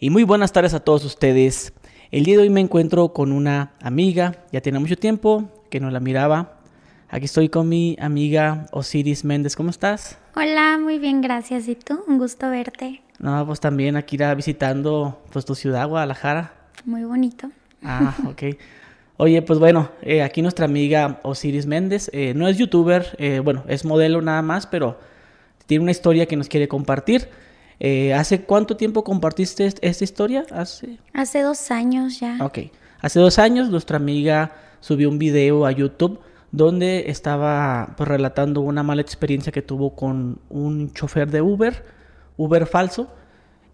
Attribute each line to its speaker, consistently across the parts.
Speaker 1: Y muy buenas tardes a todos ustedes. El día de hoy me encuentro con una amiga, ya tiene mucho tiempo que no la miraba. Aquí estoy con mi amiga Osiris Méndez, ¿cómo estás?
Speaker 2: Hola, muy bien, gracias. ¿Y tú? Un gusto verte.
Speaker 1: No, pues también aquí irá visitando pues tu ciudad, Guadalajara.
Speaker 2: Muy bonito.
Speaker 1: Ah, ok. Oye, pues bueno, eh, aquí nuestra amiga Osiris Méndez, eh, no es youtuber, eh, bueno, es modelo nada más, pero tiene una historia que nos quiere compartir. Eh, ¿Hace cuánto tiempo compartiste esta historia?
Speaker 2: Hace... Hace dos años ya.
Speaker 1: Ok. Hace dos años nuestra amiga subió un video a YouTube donde estaba pues, relatando una mala experiencia que tuvo con un chofer de Uber, Uber falso.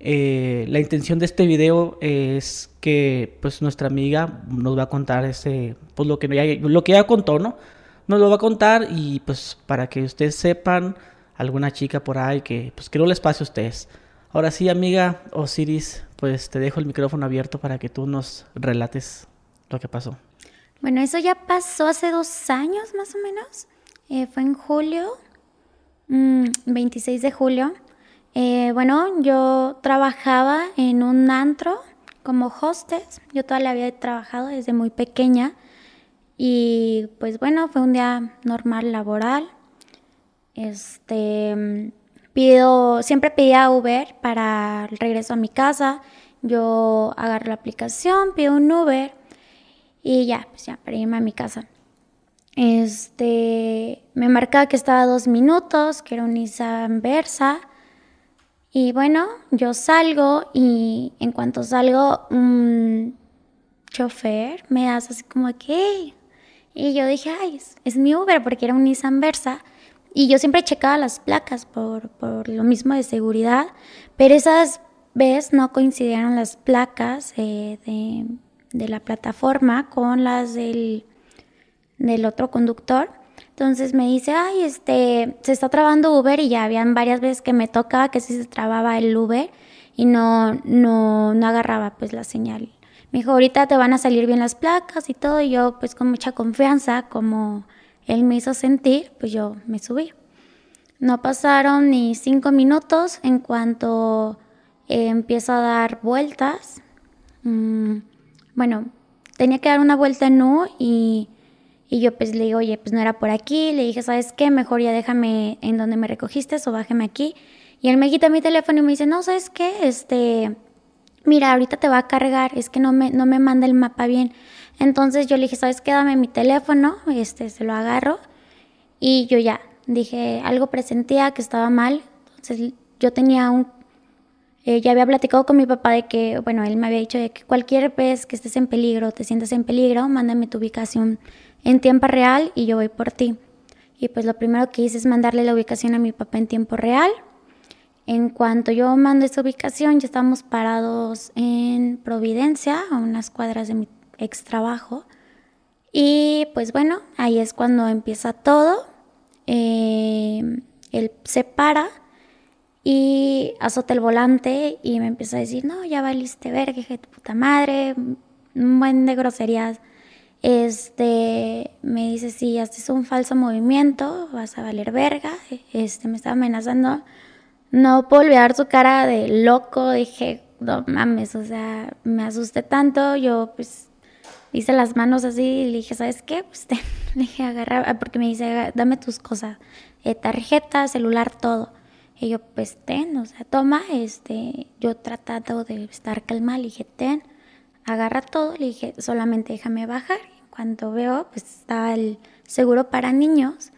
Speaker 1: Eh, la intención de este video es que pues nuestra amiga nos va a contar ese, pues lo que ya, lo que ya contó, ¿no? Nos lo va a contar y pues para que ustedes sepan alguna chica por ahí que, pues, no les pase a ustedes. Ahora sí, amiga Osiris, pues te dejo el micrófono abierto para que tú nos relates lo que pasó.
Speaker 2: Bueno, eso ya pasó hace dos años más o menos. Eh, fue en julio, 26 mm, de julio. Eh, bueno, yo trabajaba en un antro como hostess. Yo toda la vida trabajado desde muy pequeña. Y pues bueno, fue un día normal laboral. Este, pido, siempre pedía Uber para el regreso a mi casa. Yo agarro la aplicación, pido un Uber y ya, pues ya, para irme a mi casa. Este, me marcaba que estaba dos minutos, que era un Nissan Versa. Y bueno, yo salgo y en cuanto salgo, un chofer me hace así como que, y yo dije, ay, es, es mi Uber porque era un Nissan Versa. Y yo siempre checaba las placas por, por lo mismo de seguridad, pero esas veces no coincidieron las placas eh, de, de, la plataforma con las del, del otro conductor. Entonces me dice, ay, este, se está trabando Uber y ya habían varias veces que me tocaba que sí se trababa el Uber y no, no, no agarraba pues la señal. Me dijo, ahorita te van a salir bien las placas y todo, y yo pues con mucha confianza, como él me hizo sentir, pues yo me subí. No pasaron ni cinco minutos en cuanto eh, empiezo a dar vueltas. Mm, bueno, tenía que dar una vuelta en U y, y, yo pues le digo, oye, pues no era por aquí. Le dije, ¿sabes qué? Mejor ya déjame en donde me recogiste o bájeme aquí. Y él me quita mi teléfono y me dice, no, ¿sabes qué? Este, mira, ahorita te va a cargar, es que no me, no me manda el mapa bien. Entonces yo le dije, ¿sabes qué? Dame mi teléfono, este, se lo agarro y yo ya dije, algo presentía que estaba mal. Entonces yo tenía un, eh, ya había platicado con mi papá de que, bueno, él me había dicho de que cualquier vez que estés en peligro, te sientes en peligro, mándame tu ubicación en tiempo real y yo voy por ti. Y pues lo primero que hice es mandarle la ubicación a mi papá en tiempo real. En cuanto yo mando esa ubicación, ya estamos parados en Providencia, a unas cuadras de mi ex trabajo. Y pues bueno, ahí es cuando empieza todo. Eh, él se para y azota el volante y me empieza a decir, no, ya valiste verga, de tu puta madre, un buen de groserías. Este, me dice, si haces un falso movimiento, vas a valer verga. Este, me estaba amenazando. No puedo olvidar su cara de loco. Dije, no mames, o sea, me asusté tanto. Yo, pues, hice las manos así y le dije, ¿sabes qué? Pues te, le dije, agarra, ah, porque me dice, dame tus cosas, eh, tarjeta, celular, todo. Y yo, pues ten, o sea, toma, este, yo tratando de estar calma, le dije, ten, agarra todo, le dije, solamente déjame bajar. Cuando veo, pues estaba el seguro para niños.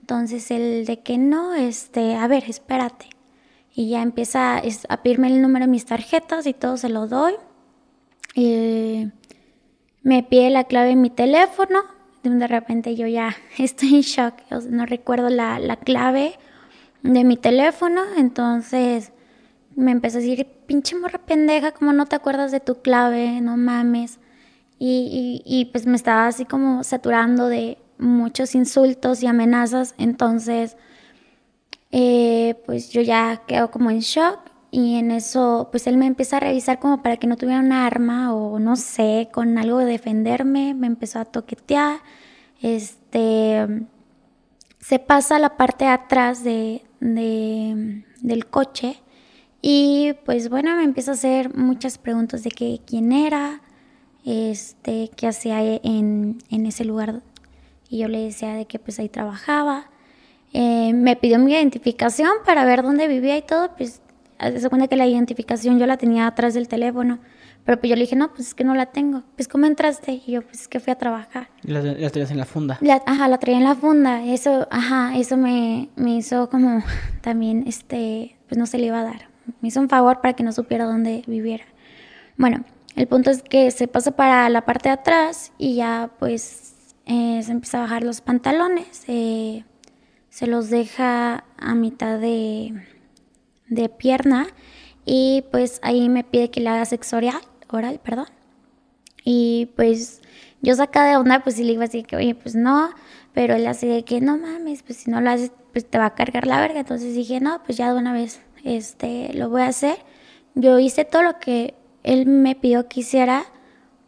Speaker 2: Entonces el de que no, este, a ver, espérate. Y ya empieza a pedirme el número de mis tarjetas y todo se lo doy. Eh, me pide la clave de mi teléfono, de repente yo ya estoy en shock, no recuerdo la, clave de mi teléfono, entonces me empezó a decir, pinche morra pendeja, ¿cómo no te acuerdas de tu clave? No mames. Y, y, pues me estaba así como saturando de muchos insultos y amenazas, entonces eh, pues yo ya quedo como en shock y en eso, pues él me empieza a revisar como para que no tuviera un arma o no sé, con algo de defenderme. Me empezó a toquetear. Este, se pasa a la parte de atrás de, del coche Y pues bueno, me empieza a hacer muchas preguntas de que quién era, este, qué hacía en, en ese lugar. Y yo le decía de que pues ahí trabajaba. Eh, me pidió mi identificación para ver dónde vivía y todo, pues se cuenta que la identificación yo la tenía atrás del teléfono. Pero pues yo le dije, no, pues es que no la tengo. Pues ¿cómo entraste? Y yo, pues es que fui a trabajar.
Speaker 1: ¿Y la, la traías en la funda?
Speaker 2: ajá, la traía en la funda. Eso, ajá, eso me, me hizo como también, este, pues no se le iba a dar. Me hizo un favor para que no supiera dónde viviera. Bueno, el punto es que se pasa para la parte de atrás y ya pues eh, se empieza a bajar los pantalones. Eh, se los deja a mitad de, de pierna y pues ahí me pide que le haga sexo oral, oral, perdón. Y pues yo saca de onda, pues sí le digo así que, oye, pues no, pero él así de que no mames, pues si no lo haces, pues te va a cargar la verga. Entonces dije, no, pues ya de una vez, este, lo voy a hacer. Yo hice todo lo que él me pidió que hiciera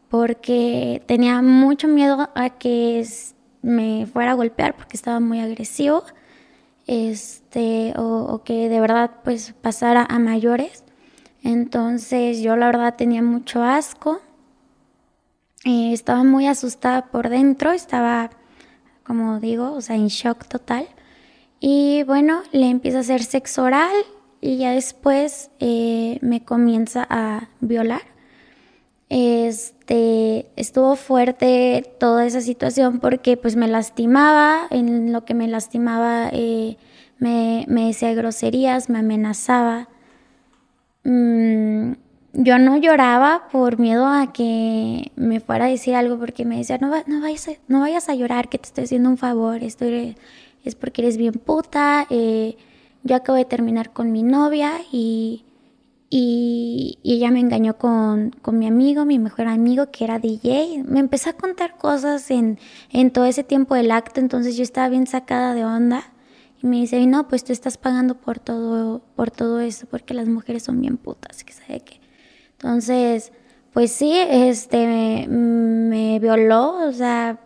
Speaker 2: porque tenía mucho miedo a que me fuera a golpear porque estaba muy agresivo, este, o, que de verdad pues pasara a mayores. Entonces yo la verdad tenía mucho asco, eh, estaba muy asustada por dentro, estaba, como digo, o sea, en shock total. Y bueno, le empieza a hacer sexo oral y ya después eh, me comienza a violar. Este, estuvo fuerte toda esa situación porque pues me lastimaba, en lo que me lastimaba eh, me, decía groserías, me amenazaba. Mm, yo no lloraba por miedo a que me fuera a decir algo porque me decía, no, no, vayas, a, no vayas a llorar, que te estoy haciendo un favor, esto es porque eres bien puta, eh, yo acabo de terminar con mi novia y y, ella me engañó con, mi amigo, mi mejor amigo, que era DJ. Me empezó a contar cosas en, en todo ese tiempo del acto, entonces yo estaba bien sacada de onda. Y me dice, no, pues tú estás pagando por todo, por todo eso, porque las mujeres son bien putas, que sabe qué. Entonces, pues sí, este, me, violó, o sea...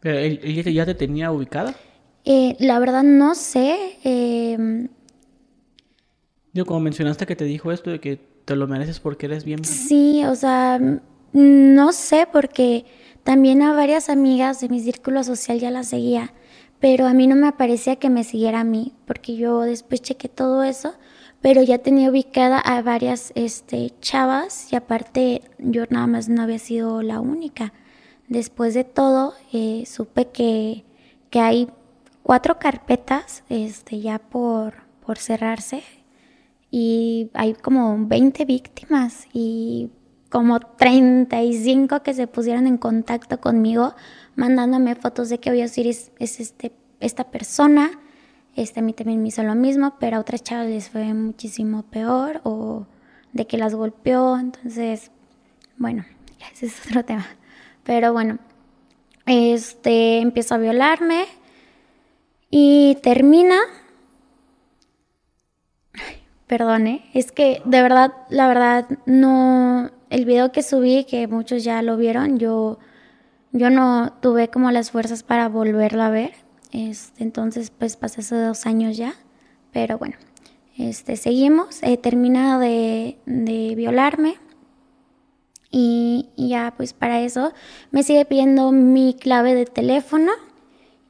Speaker 1: ¿Pero él, ya te tenía ubicada?
Speaker 2: Eh, la verdad no sé. Eh,
Speaker 1: como mencionaste que te dijo esto de que te lo mereces porque eres bien.
Speaker 2: Sí, o sea, no sé, porque también a varias amigas de mi círculo social ya las seguía, pero a mí no me parecía que me siguiera a mí, porque yo después chequé todo eso, pero ya tenía ubicada a varias este, chavas y aparte yo nada más no había sido la única. Después de todo, eh, supe que, que hay cuatro carpetas este, ya por, por cerrarse y hay como 20 víctimas y como 35 que se pusieron en contacto conmigo mandándome fotos de que hoy Osiris es este, esta persona. Este, a mí también me hizo lo mismo, pero a otras chavas les fue muchísimo peor o de que las golpeó. Entonces, bueno, ese es otro tema. Pero bueno, este empieza a violarme y termina perdone, es que de verdad, la verdad, no, el video que subí, que muchos ya lo vieron, yo, yo no tuve como las fuerzas para volverlo a ver, este, entonces pues pasé hace dos años ya, pero bueno, este, seguimos, he terminado de, de violarme y, y ya pues para eso me sigue pidiendo mi clave de teléfono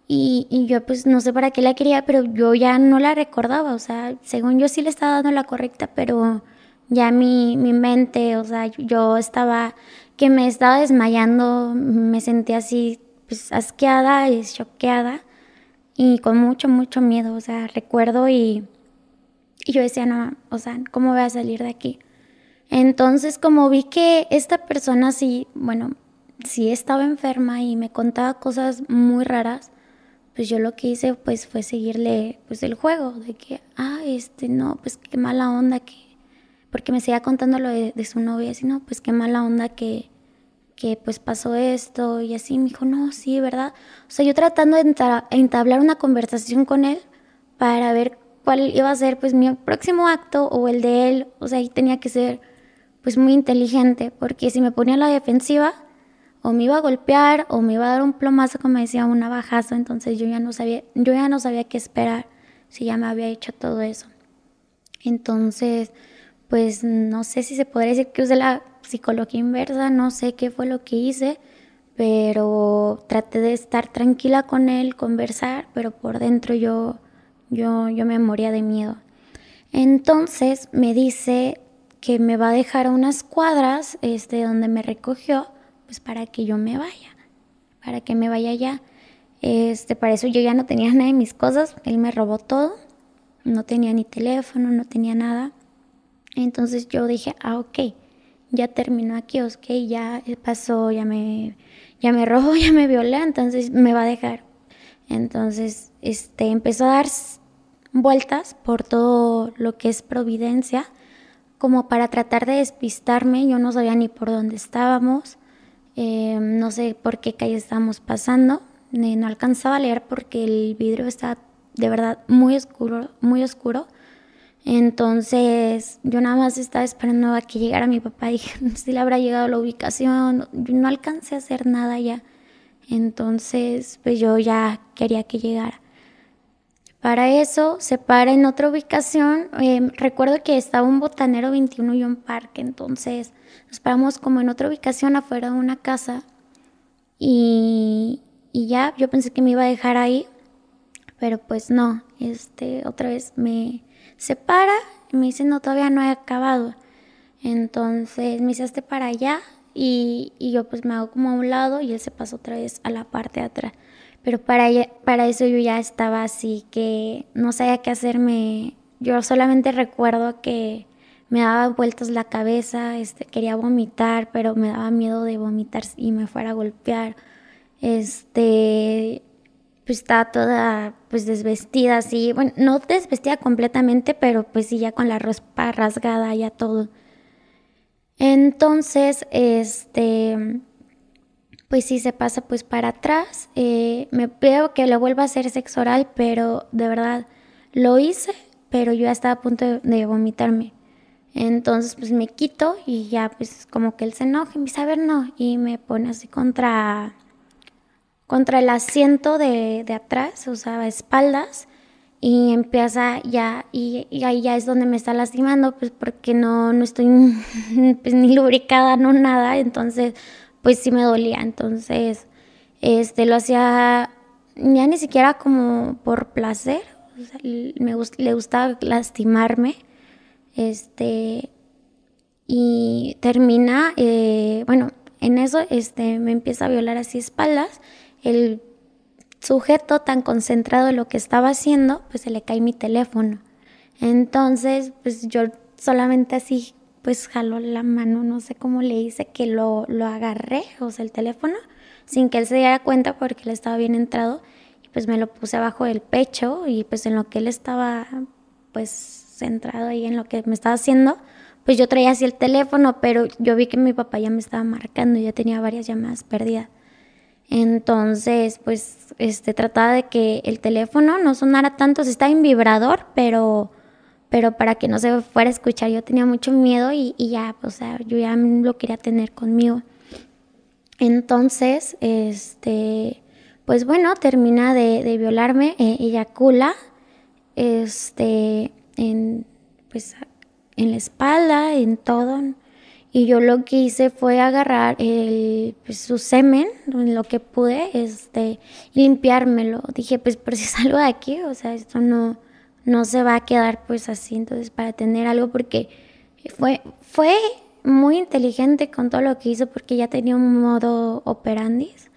Speaker 2: y, yo pues no sé para qué la quería, pero yo ya no la recordaba, o sea, según yo sí le estaba dando la correcta, pero ya mi, mi mente, o sea, yo estaba, que me estaba desmayando, me sentía así, pues asqueada y choqueada y con mucho, mucho miedo, o sea, recuerdo y, y yo decía, no, o sea, ¿cómo voy a salir de aquí? Entonces, como vi que esta persona sí, bueno, sí estaba enferma y me contaba cosas muy raras, pues yo lo que hice pues fue seguirle pues el juego de que, ah, este, no, pues qué mala onda que, porque me seguía contando lo de, su novia, así, no, pues qué mala onda que, que pues pasó esto y así, me dijo, no, sí, ¿verdad? O sea, yo tratando de entablar una conversación con él para ver cuál iba a ser pues mi próximo acto o el de él, o sea, ahí tenía que ser pues muy inteligente, porque si me ponía a la defensiva, o me iba a golpear o me iba a dar un plomazo, como decía, un navajazo, entonces yo ya no sabía, yo ya no sabía qué esperar si ya me había hecho todo eso. Entonces, pues no sé si se podría decir que usé la psicología inversa, no sé qué fue lo que hice, pero traté de estar tranquila con él, conversar, pero por dentro yo, yo, yo me moría de miedo. Entonces me dice que me va a dejar a unas cuadras este, donde me recogió, pues para que yo me vaya, para que me vaya allá. Este, para eso yo ya no tenía nada de mis cosas, él me robó todo, no tenía ni teléfono, no tenía nada. Entonces yo dije, ah, ok, ya terminó aquí, ok, ya pasó, ya me, ya me robó, ya me violó, entonces me va a dejar. Entonces, este, empezó a dar vueltas por todo lo que es Providencia, como para tratar de despistarme, yo no sabía ni por dónde estábamos, eh, no sé por qué calle estábamos pasando, no alcanzaba a leer porque el vidrio estaba de verdad muy oscuro, muy oscuro. Entonces yo nada más estaba esperando a que llegara mi papá. Dije, si le habrá llegado la ubicación. no alcancé a hacer nada ya. Entonces pues yo ya quería que llegara. Para eso se para en otra ubicación. Em, recuerdo que estaba un botanero 21 y un parque. Entonces nos paramos como en otra ubicación afuera de una casa. Y, y ya yo pensé que me iba a dejar ahí. Pero pues no. Este, otra vez me se para y me dice, no, todavía no he acabado. Entonces me dice, para allá y, yo pues me hago como a un lado y él se pasa otra vez a la parte de atrás. Pero para, para eso yo ya estaba así que no sabía qué hacerme. Yo solamente recuerdo que me daba vueltas la cabeza, este, quería vomitar, pero me daba miedo de vomitar y me fuera a golpear. Este, pues estaba toda pues desvestida así, bueno, no desvestida completamente, pero pues sí ya con la ropa rasgada ya todo. Entonces, este, pues sí se pasa pues para atrás, eh, me veo que lo vuelvo a hacer sexo oral, pero de verdad lo hice, pero yo ya estaba a punto de, vomitarme. Entonces pues me quito y ya pues como que él se enoja y me dice, ver, no, y me pone así contra contra el asiento de, de atrás, o sea, espaldas, y empieza ya, y, ahí ya es donde me está lastimando, pues porque no, no estoy pues, ni lubricada, no nada, entonces pues sí me dolía, entonces este, lo hacía ya ni siquiera como por placer, me le gustaba lastimarme, este, y termina, eh, bueno, en eso este, me empieza a violar así espaldas, el sujeto tan concentrado en lo que estaba haciendo, pues se le cae mi teléfono. Entonces, pues yo solamente así, pues jaló la mano, no sé cómo le hice, que lo, lo agarré, o sea, el teléfono, sin que él se diera cuenta porque él estaba bien entrado, y pues me lo puse abajo del pecho y pues en lo que él estaba, pues centrado ahí en lo que me estaba haciendo, pues yo traía así el teléfono, pero yo vi que mi papá ya me estaba marcando, ya tenía varias llamadas perdidas. Entonces, pues, este, trataba de que el teléfono no sonara tanto, se está en vibrador, pero, pero para que no se fuera a escuchar. Yo tenía mucho miedo y, ya, o sea, yo ya lo quería tener conmigo. Entonces, este, pues bueno, termina de, violarme, eh, eyacula, este, en, pues, en la espalda, en todo, y yo lo que hice fue agarrar el, pues, su semen, lo que pude, este, limpiármelo. Dije, pues por si salgo de aquí, o sea, esto no, no se va a quedar pues así, entonces para tener algo, porque fue, fue muy inteligente con todo lo que hizo, porque ya tenía un modo operandis,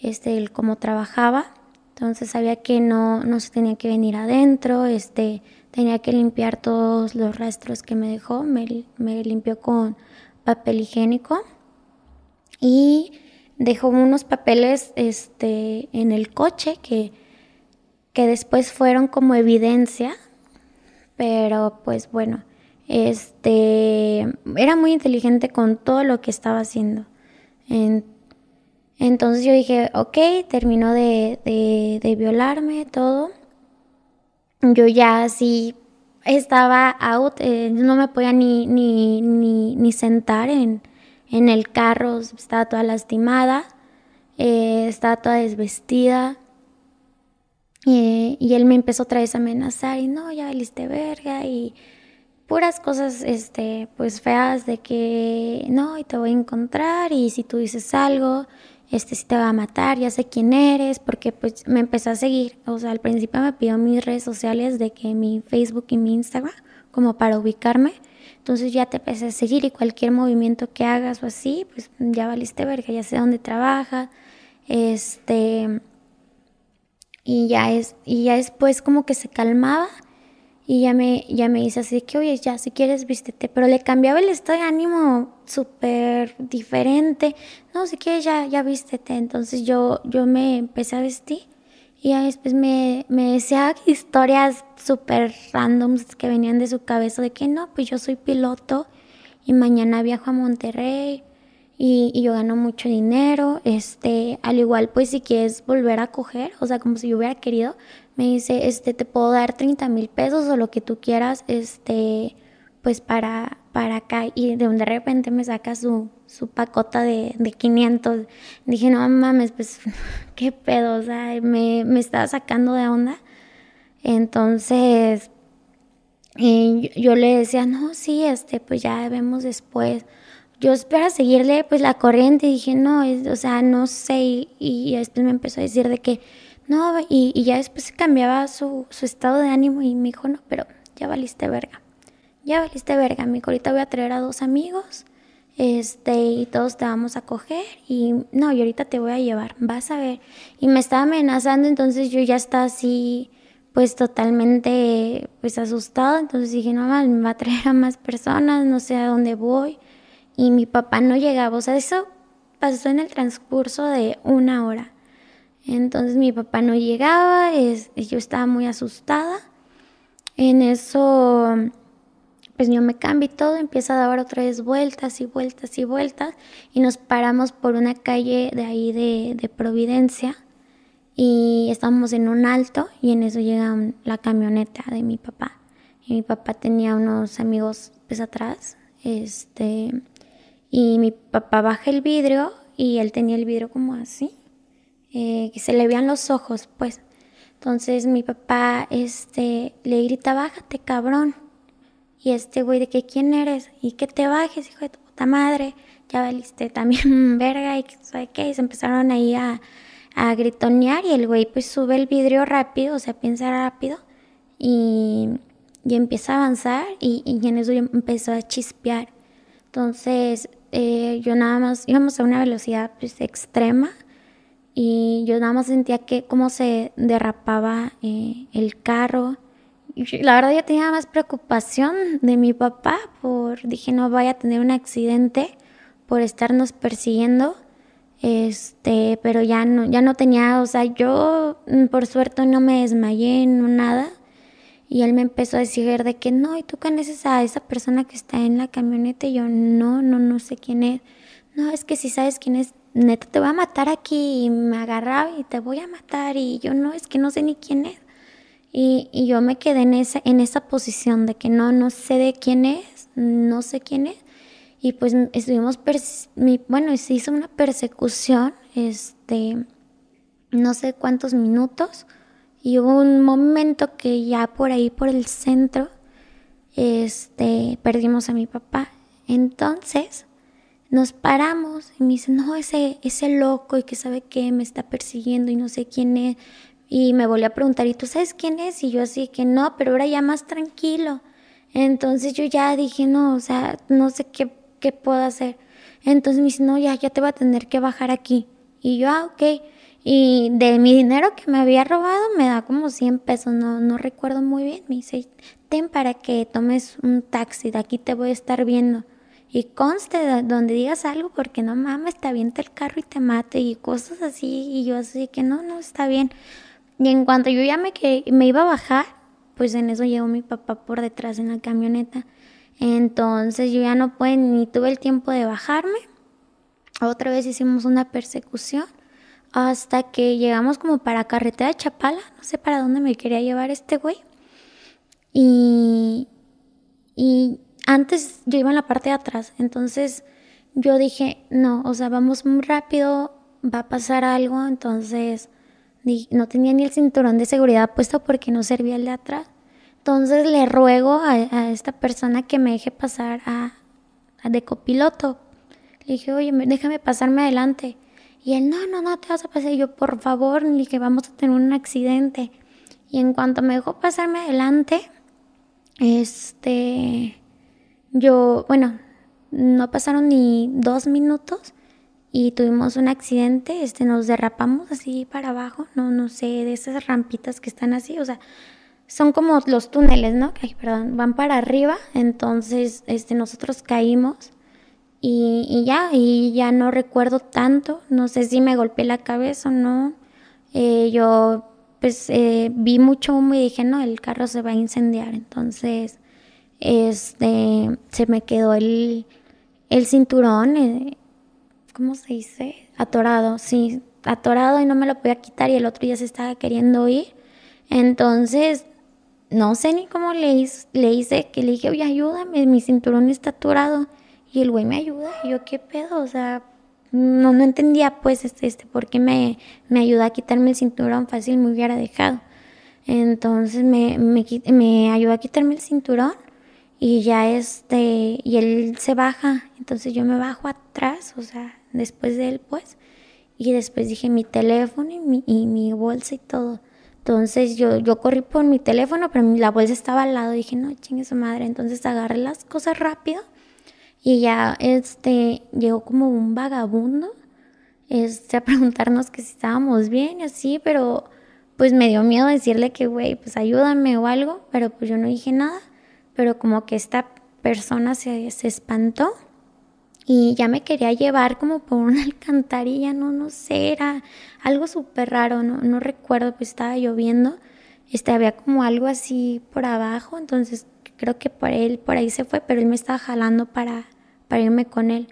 Speaker 2: este, el cómo trabajaba, entonces sabía que no, no se tenía que venir adentro, este, tenía que limpiar todos los rastros que me dejó, me, me limpió con papel higiénico y dejó unos papeles este, en el coche que, que después fueron como evidencia, pero pues bueno, este, era muy inteligente con todo lo que estaba haciendo. entonces yo dije, ok, terminó de, de, violarme, todo. Yo ya así estaba out, eh, no me podía ni, ni, ni, sentar en, en, el carro, estaba toda lastimada, eh, estaba toda desvestida. Y él me empezó otra vez a amenazar y no, ya valiste verga y, puras cosas, este, pues feas de que no, y te voy a encontrar y si tú dices algo, este, si te va a matar, ya sé quién eres, porque pues me empezó a seguir, o sea, al principio me pidió mis redes sociales de que mi Facebook y mi Instagram, como para ubicarme, entonces ya te empecé a seguir y cualquier movimiento que hagas o así, pues ya valiste verga, ya sé dónde trabajas, este, y ya es, y ya después como que se calmaba y ya me, ya me dice así que, oye, ya, si quieres, vístete. Pero le cambiaba el estado de ánimo súper diferente. No, si quieres, ya, ya vístete. Entonces yo, yo me empecé a vestir. Y ya después me, me decía historias súper randoms que venían de su cabeza de que no, pues yo soy piloto y mañana viajo a Monterrey y, y, yo gano mucho dinero. Este, al igual, pues si quieres volver a coger, o sea, como si yo hubiera querido, me dice, este, te puedo dar 30 mil pesos o lo que tú quieras, este, pues para, para acá. Y de, de repente me saca su, su pacota de, de 500. Dije, no mames, pues, qué pedo, o sea, me, me estaba sacando de onda. Entonces, y yo, le decía, no, sí, este, pues ya vemos después. Yo espero seguirle, pues, la corriente. Y dije, no, o sea, no sé. Y, y después me empezó a decir de que, no, y, y ya después cambiaba su, su, estado de ánimo y me dijo, no, pero ya valiste verga. Ya valiste verga, mi ahorita voy a traer a dos amigos, este, y todos te vamos a coger, y no, y ahorita te voy a llevar, vas a ver. Y me estaba amenazando, entonces yo ya estaba así, pues totalmente, pues asustado, entonces dije, no, me va a traer a más personas, no sé a dónde voy. Y mi papá no llegaba, o sea, eso pasó en el transcurso de una hora. Entonces mi papá no llegaba, es, yo estaba muy asustada. En eso, pues yo me cambio y todo, empieza a dar otra vez vueltas y vueltas y vueltas y nos paramos por una calle de ahí de, de Providencia y estamos en un alto y en eso llega la camioneta de mi papá. Y mi papá tenía unos amigos pues atrás, este, y mi papá baja el vidrio y él tenía el vidrio como así eh, que se le vean los ojos, pues. Entonces mi papá este, le grita, bájate, cabrón. Y este güey, ¿de que quién eres? Y que te bajes, hijo de tu puta madre. Ya valiste también verga y ¿sabe qué? Y se empezaron ahí a, a gritonear y el güey pues sube el vidrio rápido, o sea, piensa rápido y, y empieza a avanzar y, y, en eso empezó a chispear. Entonces eh, yo nada más íbamos a una velocidad pues extrema y yo nada más sentía que cómo se derrapaba eh, el carro. Y la verdad yo tenía más preocupación de mi papá por, dije no vaya a tener un accidente por estarnos persiguiendo, este, pero ya no, ya no tenía, o sea, yo mm, por suerte no me desmayé, no nada. Y él me empezó a decir de que no, ¿y tú conoces a esa persona que está en la camioneta? Y yo, no, no, no sé quién es. No, es que si sabes quién es, neta, te voy a matar aquí. Y me agarraba y te voy a matar. Y yo no, es que no sé ni quién es. Y, y yo me quedé en esa, en esa posición de que no, no sé de quién es, no sé quién es. Y pues estuvimos, bueno, se hizo una persecución, este, no sé cuántos minutos. Y hubo un momento que ya por ahí, por el centro, este, perdimos a mi papá. Entonces, nos paramos y me dice, no, ese, ese loco y que sabe qué me está persiguiendo y no sé quién es. Y me volvió a preguntar, ¿y tú sabes quién es? Y yo así que no, pero ahora ya más tranquilo. Entonces yo ya dije, no, o sea, no sé qué, qué puedo hacer. Entonces me dice, no, ya, ya te voy a tener que bajar aquí. Y yo, ah, ok. Y de mi dinero que me había robado me da como 100 pesos, no, no recuerdo muy bien. Me dice, ten para que tomes un taxi, de aquí te voy a estar viendo y conste donde digas algo porque no mames, te avienta el carro y te mate y cosas así y yo así que no, no está bien. Y en cuanto yo ya me, que, me iba a bajar, pues en eso llegó mi papá por detrás en la camioneta. Entonces yo ya no pude ni tuve el tiempo de bajarme. Otra vez hicimos una persecución hasta que llegamos como para carretera Chapala, no sé para dónde me quería llevar este güey. Y, y antes yo iba en la parte de atrás, entonces yo dije, no, o sea, vamos muy rápido, va a pasar algo, entonces no tenía ni el cinturón de seguridad puesto porque no servía el de atrás. Entonces le ruego a, esta persona que me deje pasar a, de copiloto. Le dije, oye, déjame pasarme adelante. Y él, no, no, no te vas a pasar. Yo, por favor, le dije, vamos a tener un accidente. Y en cuanto me dejó pasarme adelante, este, yo, bueno, no pasaron ni dos minutos y tuvimos un accidente, este, nos derrapamos así para abajo, no, no sé, de esas rampitas que están así, o sea, son como los túneles, ¿no? Perdón, van para arriba, entonces, este, nosotros caímos y, y ya, y ya no recuerdo tanto, no sé si me golpeé la cabeza o no, eh, yo, pues, eh, vi mucho humo y dije, no, el carro se va a incendiar, entonces, este, se me quedó el, el cinturón, eh, ¿cómo se dice? Atorado, sí, atorado y no me lo podía quitar y el otro ya se estaba queriendo ir. Entonces, no sé ni cómo le hice, le hice que le dije, oye, ayúdame, mi cinturón está atorado. Y el güey me ayuda, y yo, ¿qué pedo? O sea, no, no entendía pues este, este, por qué me, me ayuda a quitarme el cinturón fácil, me hubiera dejado. Entonces me, me, me ayudó a quitarme el cinturón y ya este, y él se baja, entonces yo me bajo atrás, o sea, después de él pues, y después dije mi teléfono y mi, y mi bolsa y todo. Entonces yo, yo corrí por mi teléfono, pero la bolsa estaba al lado, dije, no, chingue su madre, entonces agarré las cosas rápido y ya este, llegó como un vagabundo, este, a preguntarnos que si estábamos bien y así, pero pues me dio miedo decirle que, güey, pues ayúdame o algo, pero pues yo no dije nada pero como que esta persona se, se espantó y ya me quería llevar como por una alcantarilla, no, no sé, era algo súper raro, no, no recuerdo, pues estaba lloviendo, este, había como algo así por abajo, entonces creo que por él, por ahí se fue, pero él me estaba jalando para, para irme con él.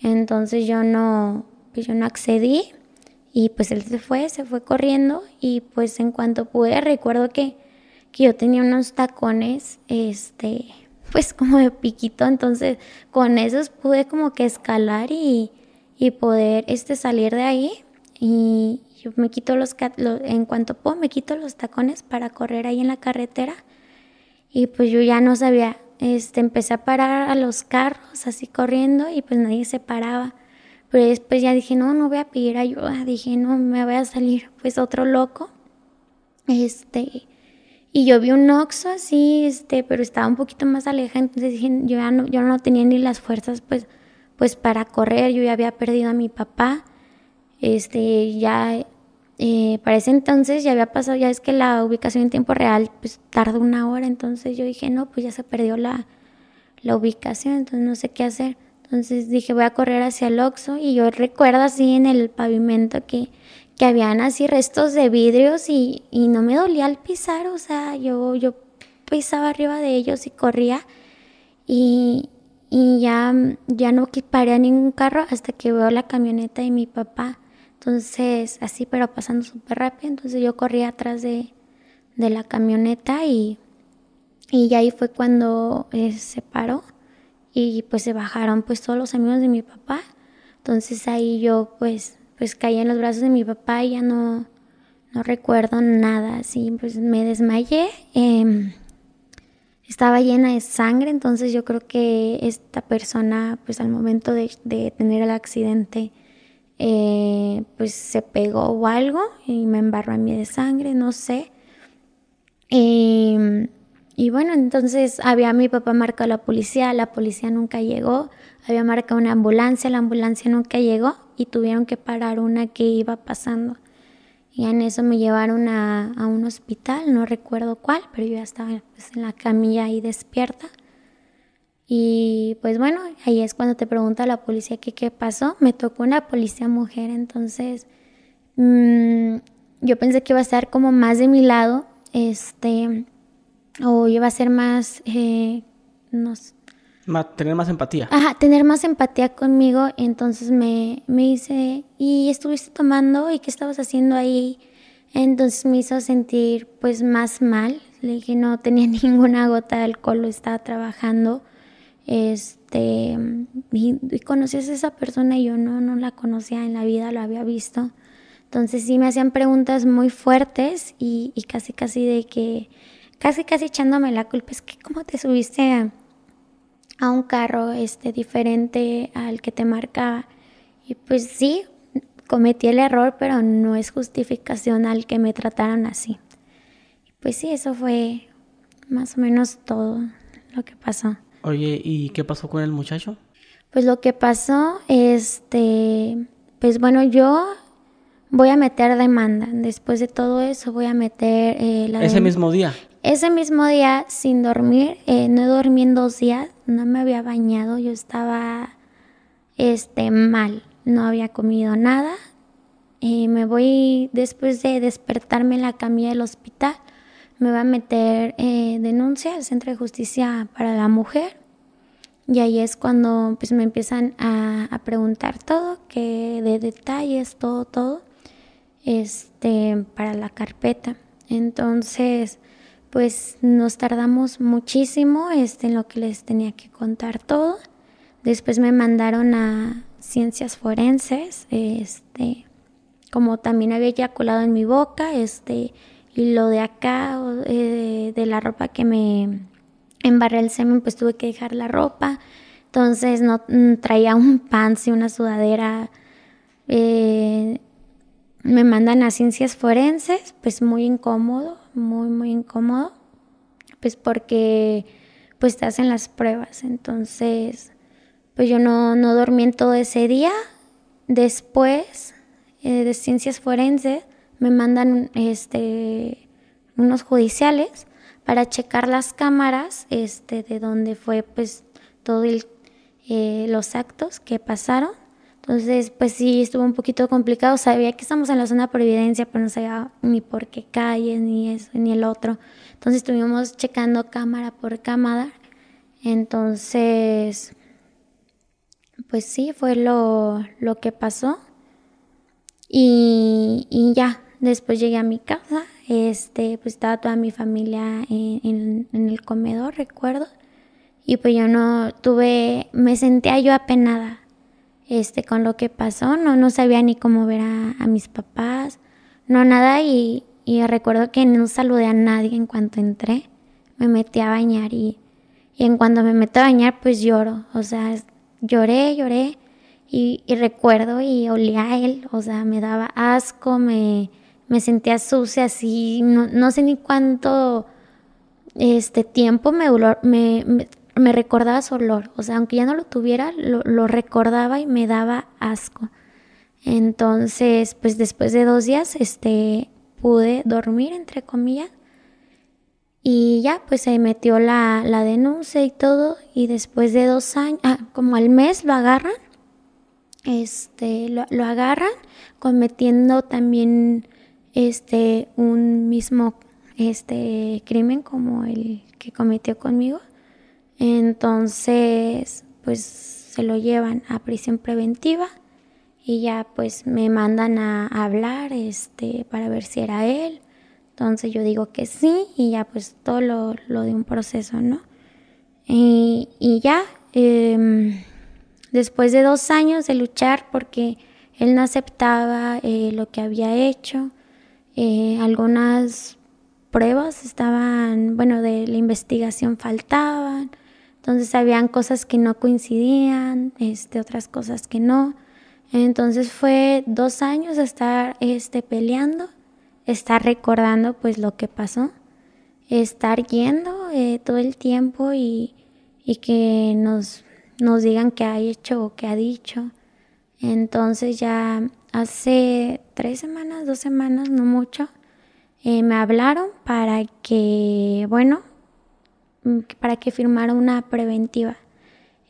Speaker 2: Entonces yo no, pues yo no accedí y pues él se fue, se fue corriendo y pues en cuanto pude recuerdo que que yo tenía unos tacones, este, pues como de piquito, entonces con esos pude como que escalar y, y poder este, salir de ahí y yo me quito los, en cuanto puedo me quito los tacones para correr ahí en la carretera y pues yo ya no sabía, este, empecé a parar a los carros así corriendo y pues nadie se paraba. Pero después ya dije, no, no voy a pedir ayuda. Dije, no, me voy a salir pues otro loco. Este, y yo vi un Oxxo así, este, pero estaba un poquito más alejado, entonces dije, yo ya no, yo no tenía ni las fuerzas pues, pues para correr, yo ya había perdido a mi papá, este, ya, eh, para ese entonces ya había pasado, ya es que la ubicación en tiempo real pues tarda una hora, entonces yo dije, no, pues ya se perdió la, la ubicación, entonces no sé qué hacer. Entonces dije, voy a correr hacia el Oxxo y yo recuerdo así en el pavimento que que habían así restos de vidrios y, no me dolía al pisar, o sea, yo, yo pisaba arriba de ellos y corría y, ya, ya no paré ningún carro hasta que veo la camioneta de mi papá. Entonces, así, pero pasando súper rápido, entonces yo corría atrás de, la camioneta y, y ahí fue cuando eh, se paró y pues se bajaron pues todos los amigos de mi papá. Entonces ahí yo pues pues caí en los brazos de mi papá y ya no, no recuerdo nada, así pues me desmayé. Em, estaba llena de sangre, entonces yo creo que esta persona, pues al momento de, tener el accidente, eh, pues se pegó o algo y me embarró a mí de sangre, no sé. Em, y bueno, entonces había mi papá marcado a la policía, la policía nunca llegó, había marcado una ambulancia, la ambulancia nunca llegó y tuvieron que parar una que iba pasando. Y en eso me llevaron a, un hospital, no recuerdo cuál, pero yo ya estaba pues, en la camilla ahí despierta. Y pues bueno, ahí es cuando te pregunta la policía que qué pasó. Me tocó una policía mujer, entonces mm, yo pensé que iba a estar como más de mi lado, este, o iba a ser más, eh, no
Speaker 1: tener más empatía.
Speaker 2: Ajá, tener más empatía conmigo. Entonces me, me dice, ¿y estuviste tomando? ¿Y qué estabas haciendo ahí? Entonces me hizo sentir pues más mal. Le dije, no tenía ninguna gota de alcohol, lo estaba trabajando. Este, y, conocías a esa persona y yo no, no la conocía en la vida, la había visto. Entonces sí me hacían preguntas muy fuertes y, y casi casi de que casi casi echándome la culpa, es que cómo te subiste a, a un carro este diferente al que te marcaba. Y pues sí, cometí el error, pero no es justificación al que me trataran así. Pues sí, eso fue más o menos todo lo que pasó.
Speaker 1: Oye, ¿y qué pasó con el muchacho?
Speaker 2: Pues lo que pasó, este, pues bueno, yo voy a meter demanda. Después de todo eso, voy a meter eh,
Speaker 1: la. Ese mismo día.
Speaker 2: Ese mismo día, sin dormir, eh, no dormí en dos días, no me había bañado, yo estaba, este, mal, no había comido nada. y me voy, después de despertarme en la camilla del hospital, me va a meter eh, denuncia al Centro de Justicia para la Mujer. Y ahí es cuando pues, me empiezan a, a preguntar todo, que de detalles, todo, todo, este, para la carpeta. Entonces, pues nos tardamos muchísimo este, en lo que les tenía que contar todo. Después me mandaron a ciencias forenses, este, como también había eyaculado en mi boca, este, y lo de acá, eh, de la ropa que me embarré el semen, pues tuve que dejar la ropa. Entonces no mm, traía un pants y una sudadera. Eh, me mandan a ciencias forenses, pues muy incómodo, muy, muy incómodo, pues porque pues te hacen las pruebas. Entonces, pues yo no, no dormí en todo ese día. Después eh, de ciencias forenses, me mandan este, unos judiciales para checar las cámaras este, de donde fue pues todos eh, los actos que pasaron. Entonces, pues sí, estuvo un poquito complicado. Sabía que estamos en la zona de Providencia, pero no sabía ni por qué calle, ni eso, ni el otro. Entonces estuvimos checando cámara por cámara. Entonces, pues sí, fue lo, lo que pasó. Y, y ya, Después llegué a mi casa, este, pues estaba toda mi familia en, el comedor, recuerdo. Y pues yo no tuve, me sentía yo apenada, este, con lo que pasó. No, no sabía ni cómo ver a, mis papás, no nada. Y, y, recuerdo que no saludé a nadie en cuanto entré. Me metí a bañar y, y en cuanto me meto a bañar, pues lloro. O sea, lloré, lloré. Y, y, recuerdo y olía a él, o sea, me daba asco, me, me sentía sucia así, no, sé ni cuánto este tiempo me, me, me, recordaba su olor, o sea, aunque ya no lo tuviera, lo, recordaba y me daba asco. Entonces, pues después de dos días, este, pude dormir, entre comillas, y ya, pues se metió la, denuncia y todo, y después de dos años, ah, como al mes lo agarran, este, lo, lo agarran cometiendo también este, un mismo este, crimen como el que cometió conmigo. Entonces, pues se lo llevan a prisión preventiva y ya pues me mandan a hablar este, para ver si era él. Entonces yo digo que sí y ya pues todo lo, de un proceso, ¿no? Y, ya, em, después de dos años de luchar porque él no aceptaba eh, lo que había hecho, eh, algunas pruebas estaban, bueno, de la investigación faltaban, entonces habían cosas que no coincidían, este, otras cosas que no. Entonces fue dos años de estar este, peleando, estar recordando pues lo que pasó, estar yendo eh, todo el tiempo y, y que nos, nos digan qué ha hecho o qué ha dicho. Entonces ya hace tres semanas, dos semanas, no mucho, eh, me hablaron para que, bueno, mm, para que firmara una preventiva,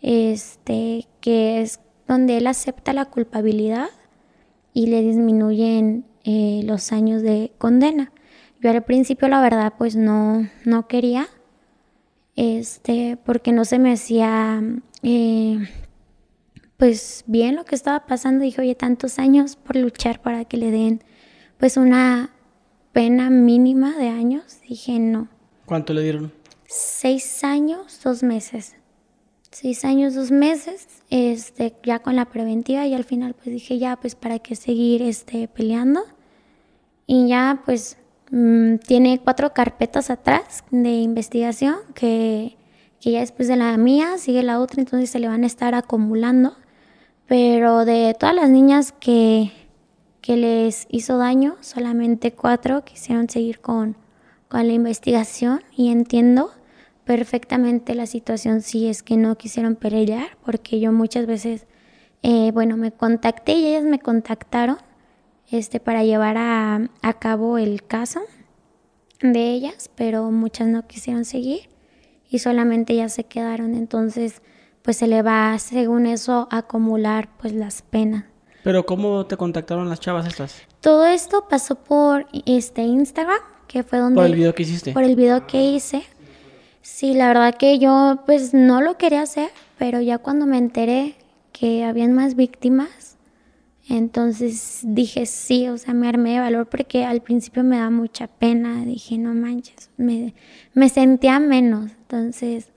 Speaker 2: este, que es donde él acepta la culpabilidad y le disminuyen eh, los años de condena. Yo al principio la verdad pues no, no quería, este, porque no se me hacía eh, pues bien lo que estaba pasando. Dije, oye, tantos años por luchar para que le den pues una pena mínima de años. Dije, no.
Speaker 1: ¿Cuánto le dieron?
Speaker 2: Seis años, dos meses. Seis años, dos meses, este, ya con la preventiva y al final pues dije, ya, pues para qué seguir este, peleando. Y ya pues mm, tiene cuatro carpetas atrás de investigación que, que ya después de la mía sigue la otra, entonces se le van a estar acumulando. Pero de todas las niñas que, que les hizo daño, solamente cuatro quisieron seguir con, con la investigación y entiendo perfectamente la situación si es que no quisieron pelear, porque yo muchas veces, eh, bueno, me contacté y ellas me contactaron este, para llevar a, a cabo el caso de ellas, pero muchas no quisieron seguir y solamente ya se quedaron, entonces pues se le va según eso a acumular pues las penas.
Speaker 1: Pero ¿cómo te contactaron las chavas estas?
Speaker 2: Todo esto pasó por este Instagram, que fue donde
Speaker 1: Por el video que hiciste.
Speaker 2: por el video que hice. Sí, la verdad que yo pues no lo quería hacer, pero ya cuando me enteré que habían más víctimas, entonces dije sí, o sea, me armé de valor porque al principio me da mucha pena, dije no manches, me, me sentía menos, entonces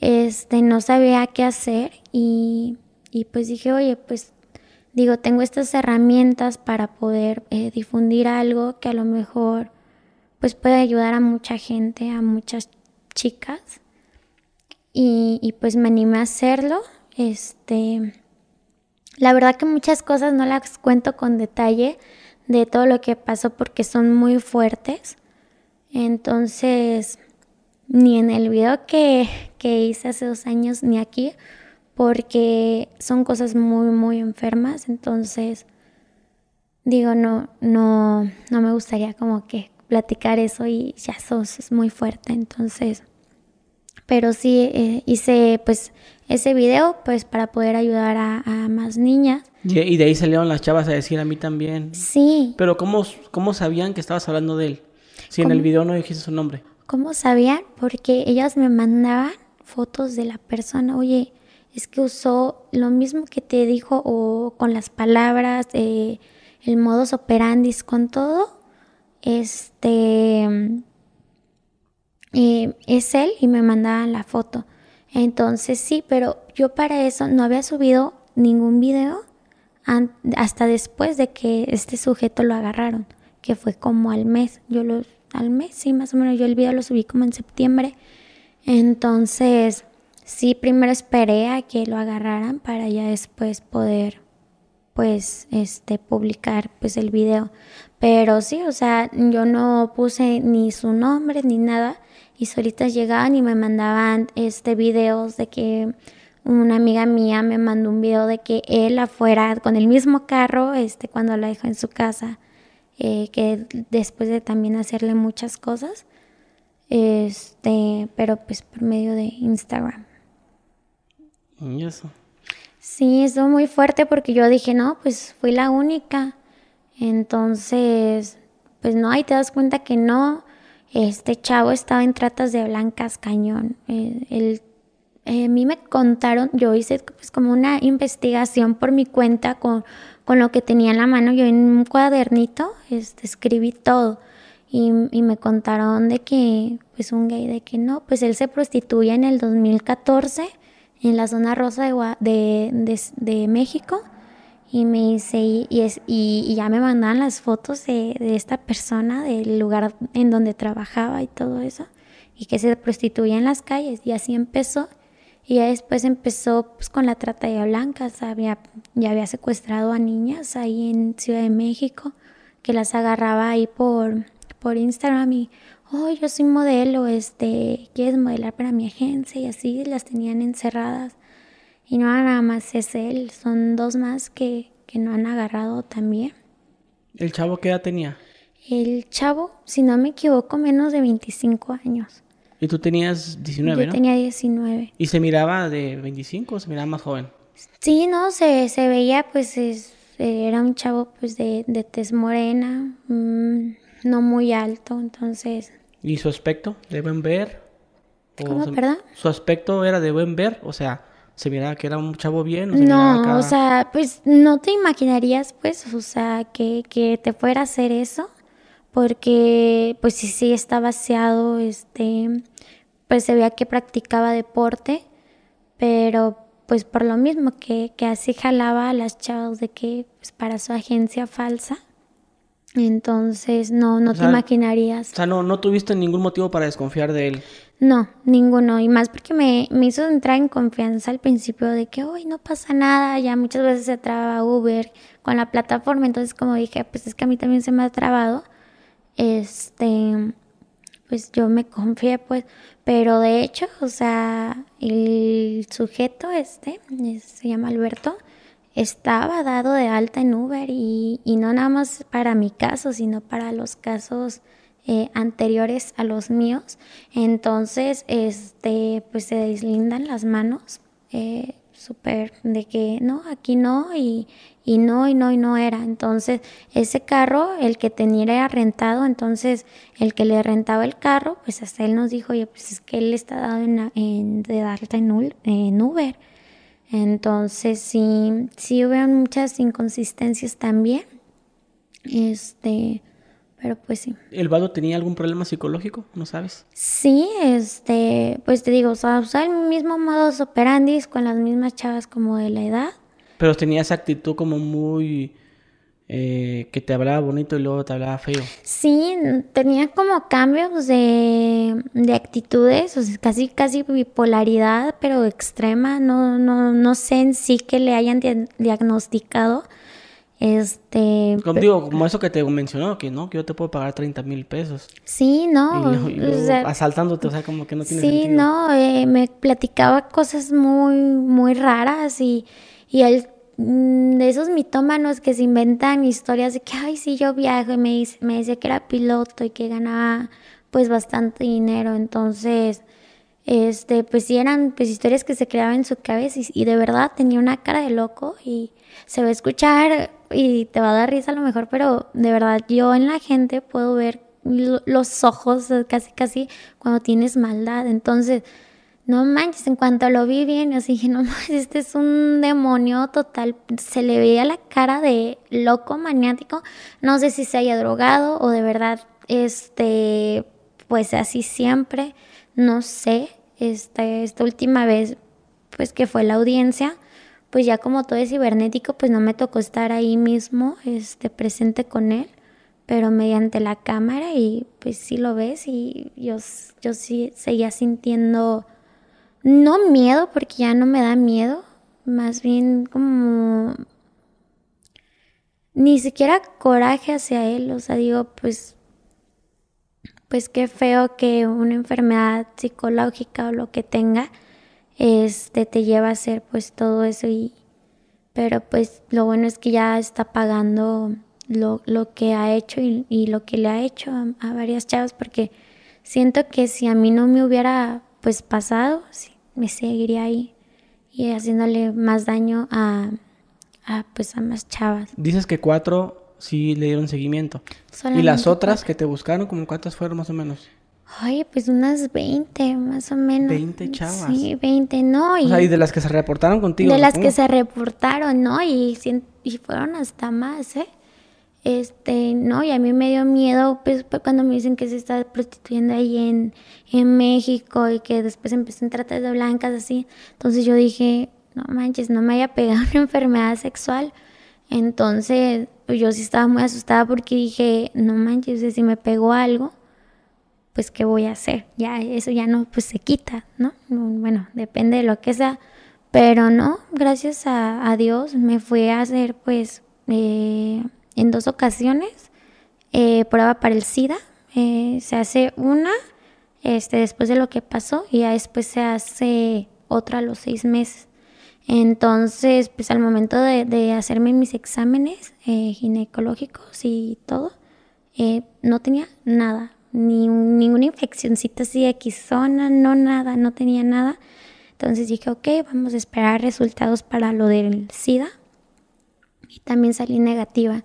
Speaker 2: este, no sabía qué hacer y, y pues dije, oye, pues digo, tengo estas herramientas para poder eh, difundir algo que a lo mejor pues puede ayudar a mucha gente, a muchas chicas. Y, y, pues me animé a hacerlo. Este, la verdad que muchas cosas no las cuento con detalle de todo lo que pasó porque son muy fuertes. Entonces, ni en el video que, que hice hace dos años, ni aquí, porque son cosas muy, muy enfermas. Entonces, digo, no, no, no me gustaría como que platicar eso y ya eso es muy fuerte. Entonces, pero sí eh, hice pues ese video pues para poder ayudar a, a más niñas.
Speaker 1: Y, y, de ahí salieron las chavas a decir a mí también.
Speaker 2: Sí.
Speaker 1: Pero ¿cómo, cómo sabían que estabas hablando de él? Si ¿Cómo? en el video no dijiste su nombre.
Speaker 2: ¿Cómo sabían? Porque ellas me mandaban fotos de la persona. Oye, es que usó lo mismo que te dijo o con las palabras, eh, el modus operandi, con todo. Este eh, es él y me mandaban la foto. Entonces sí, pero yo para eso no había subido ningún video hasta después de que este sujeto lo agarraron, que fue como al mes. Yo lo al mes, sí, más o menos. Yo el video lo subí como en septiembre. Entonces, sí, primero esperé a que lo agarraran para ya después poder, pues, este, publicar, pues, el video. Pero sí, o sea, yo no puse ni su nombre ni nada. Y solitas llegaban y me mandaban, este, videos de que una amiga mía me mandó un video de que él afuera con el mismo carro, este, cuando la dejó en su casa eh, que después de también hacerle muchas cosas, este, pero pues por medio de Instagram.
Speaker 1: ¿Y eso?
Speaker 2: Sí, eso muy fuerte porque yo dije, no, pues fui la única. Entonces, pues no, ahí te das cuenta que no, este chavo estaba en tratas de blancas cañón. Eh, el, eh, a mí me contaron, yo hice pues como una investigación por mi cuenta con, con lo que tenía en la mano. Yo en un cuadernito este, escribí todo. Y, me contaron de que, pues un gay, de que no, pues él se prostituye en el 2014 en la zona rosa de, de, México. Y me dice, y, ya me mandaban las fotos de, de esta persona, del lugar en donde trabajaba y todo eso. Y que se prostituía en las calles. Y así empezó. Y ya después empezó pues, con la trata de blancas, había, ya había secuestrado a niñas ahí en Ciudad de México, que las agarraba ahí por, por Instagram y, oh, yo soy modelo, este, ¿quieres modelar para mi agencia? Y así las tenían encerradas. Y no nada más es él, son dos más que, que no han agarrado también.
Speaker 1: ¿El chavo qué edad tenía?
Speaker 2: El chavo, si no me equivoco, menos de 25 años.
Speaker 1: ¿Y tú tenías 19,
Speaker 2: Yo
Speaker 1: no?
Speaker 2: tenía 19.
Speaker 1: ¿Y se miraba de 25 o se miraba más joven?
Speaker 2: Sí, no, se, se veía, pues, es, era un chavo, pues, de, de tez morena, mmm, no muy alto, entonces...
Speaker 1: ¿Y su aspecto? ¿De buen ver?
Speaker 2: ¿Cómo,
Speaker 1: se,
Speaker 2: perdón?
Speaker 1: ¿Su aspecto era de buen ver? O sea, ¿se miraba que era un chavo bien?
Speaker 2: ¿o, se no, acá... o sea, pues, no te imaginarías, pues, o sea, que, que te fuera a hacer eso porque pues sí, sí está vaciado, este, pues se veía que practicaba deporte, pero pues por lo mismo que, que así jalaba a las chavas de que pues para su agencia falsa, Entonces, no, no
Speaker 1: O
Speaker 2: te
Speaker 1: sea,
Speaker 2: imaginarías.
Speaker 1: O sea, no, no tuviste ningún motivo para desconfiar de él.
Speaker 2: No, ninguno. Y más porque me, me hizo entrar en confianza al principio de que, hoy no pasa nada. Ya muchas veces se traba Uber con la plataforma. Entonces, como dije, pues es que a mí también se me ha trabado. Este, pues yo me confié, pues. Pero de hecho, o sea, el sujeto este, es- se llama Alberto, estaba dado de alta en Uber y, y no nada más para mi caso, sino para los casos eh, anteriores a los míos. Entonces, este, pues se deslindan las manos, eh, súper de que no, aquí no, y, y no, y no, y no era. Entonces, ese carro, el que tenía era rentado, entonces el que le rentaba el carro, pues hasta él nos dijo, oye, pues es que él está dado en, en- de alta en, en Uber. Entonces sí, sí hubo muchas inconsistencias también. Este, pero pues sí.
Speaker 1: ¿El vado tenía algún problema psicológico? ¿No sabes?
Speaker 2: Sí, este, pues te digo, o sea, usaba el mismo modus operandi con las mismas chavas como de la edad.
Speaker 1: Pero tenía esa actitud como muy... eh, que te hablaba bonito y luego te hablaba feo.
Speaker 2: Sí, tenía como cambios de, de actitudes, o sea, casi, casi bipolaridad, pero extrema. No, no, no sé en sí que le hayan dia- diagnosticado. Este,
Speaker 1: Como digo, como eso que te mencionó, que no, que yo te puedo pagar 30 mil pesos.
Speaker 2: sí,
Speaker 1: y
Speaker 2: no,
Speaker 1: luego, y
Speaker 2: o
Speaker 1: luego
Speaker 2: sea,
Speaker 1: asaltándote, o sea, como que no tiene
Speaker 2: Sí,
Speaker 1: sentido.
Speaker 2: no, eh, me platicaba cosas muy, muy raras y, y él, mm, de esos mitómanos que se inventan historias de que, ay, sí, yo viajo y me, dice- me decía que era piloto y que ganaba pues bastante dinero, entonces, este, pues sí eran pues historias que se creaban en su cabeza y, y de verdad tenía una cara de loco y se va a escuchar y te va a dar risa a lo mejor, pero de verdad yo en la gente puedo ver lo- los ojos casi casi cuando tienes maldad. Entonces, no manches, en cuanto lo vi bien, yo sí dije, no manches, este es un demonio total. Se le veía la cara de loco, maniático. No sé si se haya drogado o de verdad, este, pues así siempre. No sé, este, esta última vez, pues que fue la audiencia, pues ya como todo es cibernético, pues no me tocó estar ahí mismo, este, presente con él pero mediante la cámara y pues sí lo ves y yo, yo sí seguía sintiendo, no miedo, porque ya no me da miedo, más bien como ni siquiera coraje hacia él, o sea, digo, pues, pues qué feo que una enfermedad psicológica o lo que tenga, este, te lleva a hacer pues todo eso y, pero pues lo bueno es que ya está pagando lo, lo que ha hecho y, y lo que le ha hecho a, a varias chavas porque siento que si a mí no me hubiera pues pasado, sí, me seguiría ahí y haciéndole más daño a, a pues a más chavas.
Speaker 1: Dices que cuatro sí le dieron seguimiento. ¿Y las otras
Speaker 2: cuatro.
Speaker 1: que te buscaron, como cuántas fueron más o menos?
Speaker 2: Oye, pues unas 20 más o menos.
Speaker 1: 20 chavas.
Speaker 2: Sí, 20, no. Y
Speaker 1: O sea, y de las que se reportaron contigo.
Speaker 2: de las que se reportaron, ¿no? Y, y fueron hasta más, ¿eh? Este, no, y a mí me dio miedo, pues, cuando me dicen que se está prostituyendo ahí en, en México y que después empecé en tratas de blancas, así. Entonces yo dije, no manches, no me haya pegado una enfermedad sexual. Entonces, pues yo sí estaba muy asustada porque dije, no manches, si me pegó algo, pues qué voy a hacer. Ya eso ya no pues se quita. No, Bueno, depende de lo que sea, pero no, gracias a, a Dios me fui a hacer pues eh, en dos ocasiones eh, prueba para el SIDA. Eh, se hace una este, después de lo que pasó y ya después se hace otra a los seis meses. Entonces, pues al momento de, de hacerme mis exámenes eh, ginecológicos y todo, eh, no tenía nada, ni un- ninguna infeccióncita así de zona, no nada, no tenía nada. Entonces dije, ok, vamos a esperar resultados para lo del SIDA. Y también salí negativa.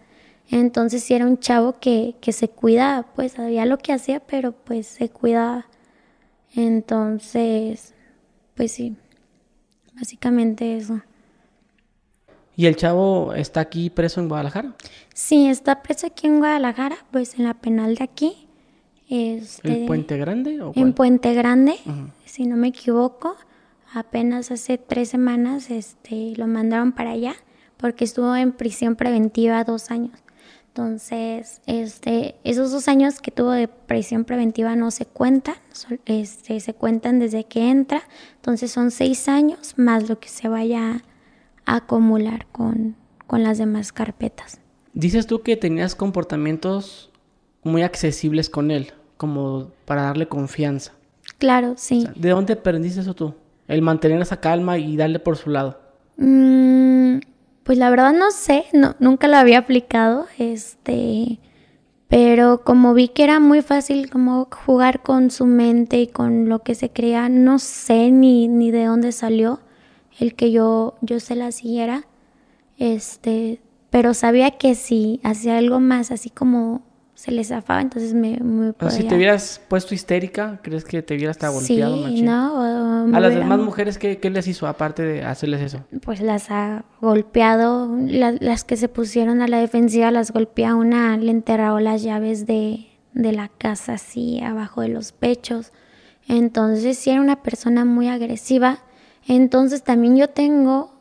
Speaker 2: Entonces sí era un chavo que, que se cuidaba, pues sabía lo que hacía, pero pues se cuidaba. Entonces, pues sí, básicamente eso.
Speaker 1: ¿Y el chavo está aquí preso en Guadalajara?
Speaker 2: Sí, está preso aquí en Guadalajara, pues en la penal de aquí. Este,
Speaker 1: ¿El Puente Grande o
Speaker 2: En? Puente Grande, si no me equivoco. Apenas hace tres semanas este, lo mandaron para allá porque estuvo en prisión preventiva dos años. Entonces, este, esos dos años que tuvo de prisión preventiva no se cuentan, este, se cuentan desde que entra. Entonces son seis años más lo que se vaya a acumular con, con las demás carpetas.
Speaker 1: Dices tú que tenías comportamientos muy accesibles con él, como para darle confianza.
Speaker 2: Claro, sí.
Speaker 1: ¿De dónde aprendiste eso tú? El mantener esa calma y darle por su lado.
Speaker 2: Mm, pues la verdad no sé, no, nunca lo había aplicado, este, pero como vi que era muy fácil como jugar con su mente y con lo que se crea, no sé ni, ni de dónde salió el que yo, yo se la siguiera, este, pero sabía que si hacía algo más así como se les zafaba, entonces me, me
Speaker 1: Si te hubieras puesto histérica, ¿crees que te hubieras estado golpeado?
Speaker 2: Sí, no.
Speaker 1: a las demás mujeres, ¿qué, ¿qué, les hizo aparte de hacerles eso?
Speaker 2: Pues las ha golpeado, las que se pusieron a la defensiva las golpea una, le enterró las llaves de, de la casa así abajo de los pechos. Entonces sí era una persona muy agresiva. Entonces también yo tengo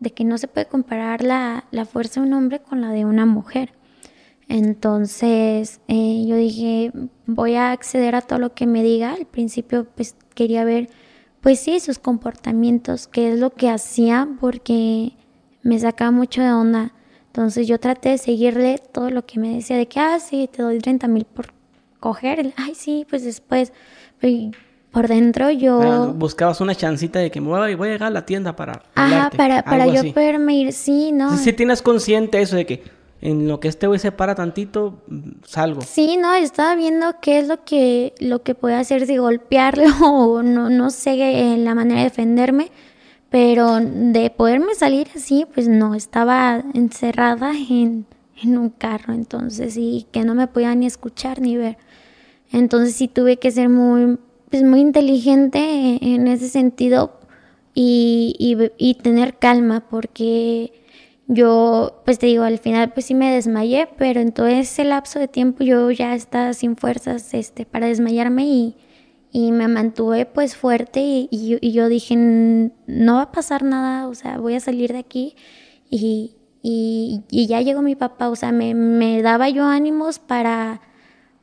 Speaker 2: de que no se puede comparar la, la fuerza de un hombre con la de una mujer. Entonces eh, yo dije, voy a acceder a todo lo que me diga. Al principio pues quería ver, pues sí, sus comportamientos, qué es lo que hacía, porque me sacaba mucho de onda. Entonces yo traté de seguirle todo lo que me decía, de que, ah, sí, te doy 30 mil por coger. Ay, sí, pues después, por dentro yo...
Speaker 1: buscabas una chancita de que me voy, voy, a llegar a la tienda para...
Speaker 2: Ajá, para, para yo poderme ir, sí, ¿no?
Speaker 1: Si tienes consciente eso de que en lo que este güey se para tantito, salgo.
Speaker 2: Sí, no, estaba viendo qué es lo que, lo que puede hacer, si golpearlo o no, no sé la manera de defenderme, pero de poderme salir así, pues no, estaba encerrada en, en un carro, entonces, y que no me podía ni escuchar ni ver. Entonces sí tuve que ser muy, pues muy inteligente en ese sentido y, y tener calma, porque yo, pues te digo, al final pues sí me desmayé, pero en todo ese lapso de tiempo yo ya estaba sin fuerzas este, para desmayarme y, y me mantuve pues fuerte y, y, yo dije, no va a pasar nada, o sea, voy a salir de aquí y, y, ya llegó mi papá, o sea, me, me, daba yo ánimos para,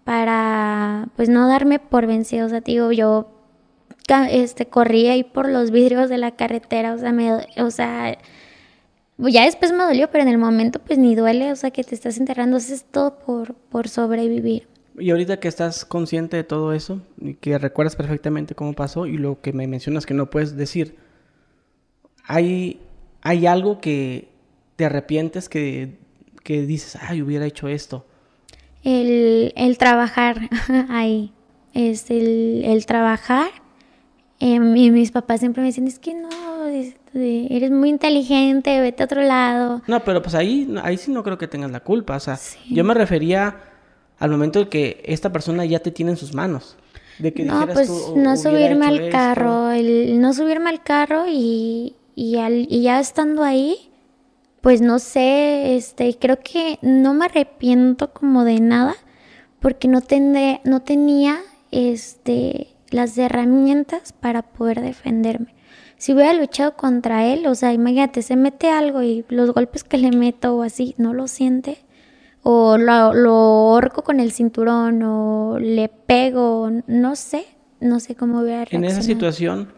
Speaker 2: para pues no darme por vencido, o sea, te digo, yo este, corría ahí por los vidrios de la carretera, o sea, me, o sea, ya después me dolió, pero en el momento pues ni duele, o sea que te estás enterrando, es todo por, por sobrevivir.
Speaker 1: Y ahorita que estás consciente de todo eso, y que recuerdas perfectamente cómo pasó y lo que me mencionas que no puedes decir, ¿hay, hay algo que te arrepientes que, que dices, ay, hubiera hecho esto?
Speaker 2: El, el trabajar ahí, es el, el trabajar. Eh, y mis papás siempre me dicen, es que no, eres muy inteligente, vete a otro lado.
Speaker 1: No, pero pues ahí, ahí sí no creo que tengas la culpa. O sea, yo me refería al momento de que esta persona ya te tiene en sus manos. De que
Speaker 2: no, pues no subirme al carro, el, no subirme al carro y, y, al, y ya estando ahí, pues no sé, este, creo que no me arrepiento como de nada porque no, tendré, no tenía este, las herramientas para poder defenderme si hubiera luchado contra él, o sea, imagínate, se mete algo y los golpes que le meto o así, no lo siente, o lo, lo ahorco con el cinturón, o le pego, no sé, no sé cómo hubiera reaccionado.
Speaker 1: En esa situación,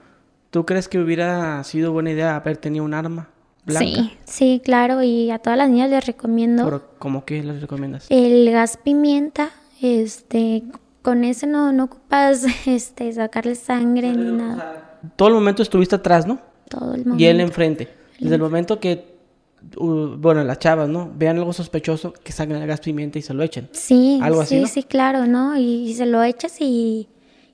Speaker 1: ¿tú crees que hubiera sido buena idea haber tenido un arma? Blanca?
Speaker 2: Sí, sí, claro, y a todas las niñas les recomiendo.
Speaker 1: ¿Cómo qué les recomiendas?
Speaker 2: El gas pimienta, este, con ese no, no ocupas este, sacarle sangre ni nada
Speaker 1: todo el momento estuviste atrás, ¿no?
Speaker 2: Todo el momento.
Speaker 1: Y él enfrente. Desde el momento que, bueno, las chavas, ¿no? Vean algo sospechoso, que salgan el gas pimienta y se lo echen.
Speaker 2: Sí, algo así, sí, sí, claro, ¿no? Y, se lo echas y,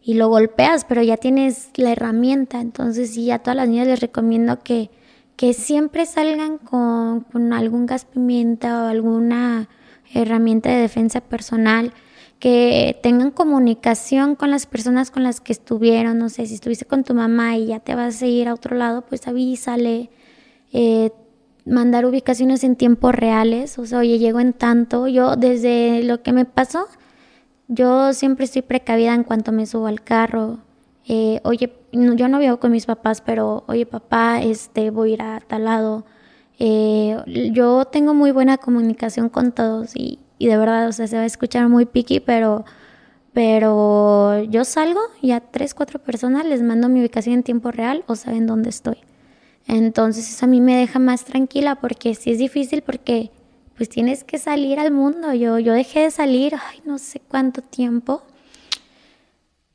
Speaker 2: y, lo golpeas, pero ya tienes la herramienta. Entonces, sí, a todas las niñas les recomiendo que, que siempre salgan con, con algún gas pimienta o alguna herramienta de defensa personal que tengan comunicación con las personas con las que estuvieron, no sé, si estuviste con tu mamá y ya te vas a ir a otro lado, pues avísale, eh, mandar ubicaciones en tiempos reales, o sea, oye, llego en tanto, yo desde lo que me pasó, yo siempre estoy precavida en cuanto me subo al carro, eh, oye, yo no vivo con mis papás, pero oye papá, este, voy a ir a tal lado, Eh, yo tengo muy buena comunicación con todos y, y, de verdad, o sea, se va a escuchar muy picky, pero, pero yo salgo y a tres, cuatro personas les mando mi ubicación en tiempo real o saben dónde estoy. Entonces eso a mí me deja más tranquila porque sí es difícil porque pues tienes que salir al mundo. Yo, yo dejé de salir, ay, no sé cuánto tiempo.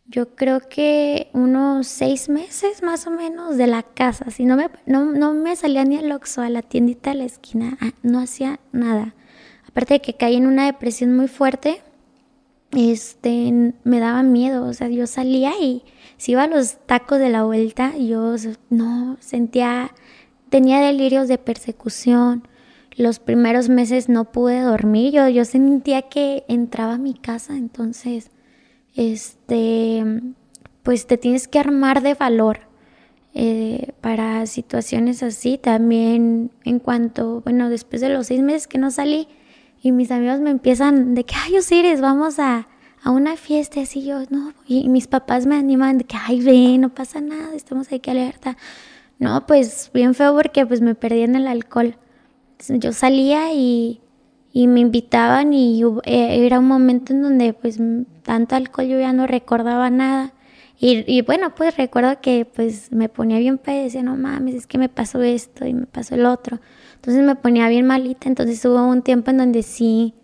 Speaker 2: Yo creo que unos seis meses más o menos de la casa. Si no me, no, me salía ni al Oxxo, a la tiendita de la esquina, ah, no hacía nada. Aparte de que caí en una depresión muy fuerte, este, me daba miedo. O sea, yo salía y si iba a los tacos de la vuelta, yo no sentía, tenía delirios de persecución los primeros meses no pude dormir, yo, yo sentía que entraba a mi casa, entonces, este, pues te tienes que armar de valor eh, para situaciones así. También en cuanto, bueno, después de los seis meses que no salí y mis amigos me empiezan de que, ay, Osiris, vamos a, a una fiesta, así yo, no, y mis papás me animan de que, ay, ven, no pasa nada, estamos aquí alerta. No, pues bien feo porque pues me perdí en el alcohol yo salía y, me invitaban y eh, era un momento en donde pues tanto alcohol yo ya no recordaba nada. Y, bueno, pues recuerdo que pues me ponía bien peda y decía, no mames, es que me pasó esto y me pasó el otro. Entonces me ponía bien malita, entonces hubo un tiempo en donde sí,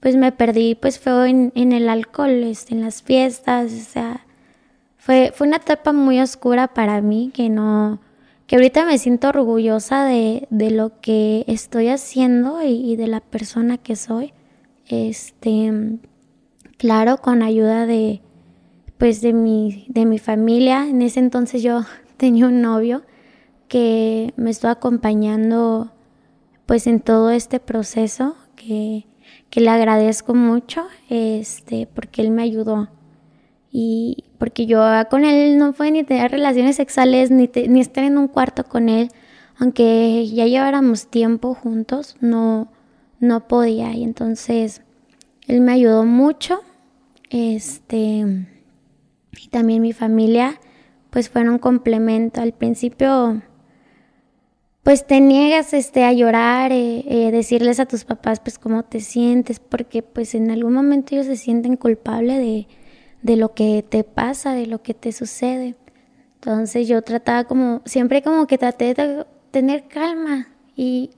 Speaker 2: pues me perdí pues fue en, en el alcohol, este, en las fiestas, o sea, fue, fue una etapa muy oscura para mí que no, que ahorita me siento orgullosa de, lo que estoy haciendo y, de la persona que soy. Este, claro, con ayuda de, pues de mi, de mi familia. En ese entonces yo tenía un novio que me estuvo acompañando pues en todo este proceso que, que le agradezco mucho este porque él me ayudó y porque yo con él no fue ni tener relaciones sexuales ni, ni estar en un cuarto con él, aunque ya lleváramos tiempo juntos, no, no podía. Y entonces él me ayudó mucho. Este, y también mi familia, pues fueron un complemento. Al principio, pues te niegas este, a llorar, eh, eh, decirles a tus papás, pues cómo te sientes, porque pues en algún momento ellos se sienten culpables de de lo que te pasa, de lo que te sucede. Entonces yo trataba como, siempre como que traté de tener calma y,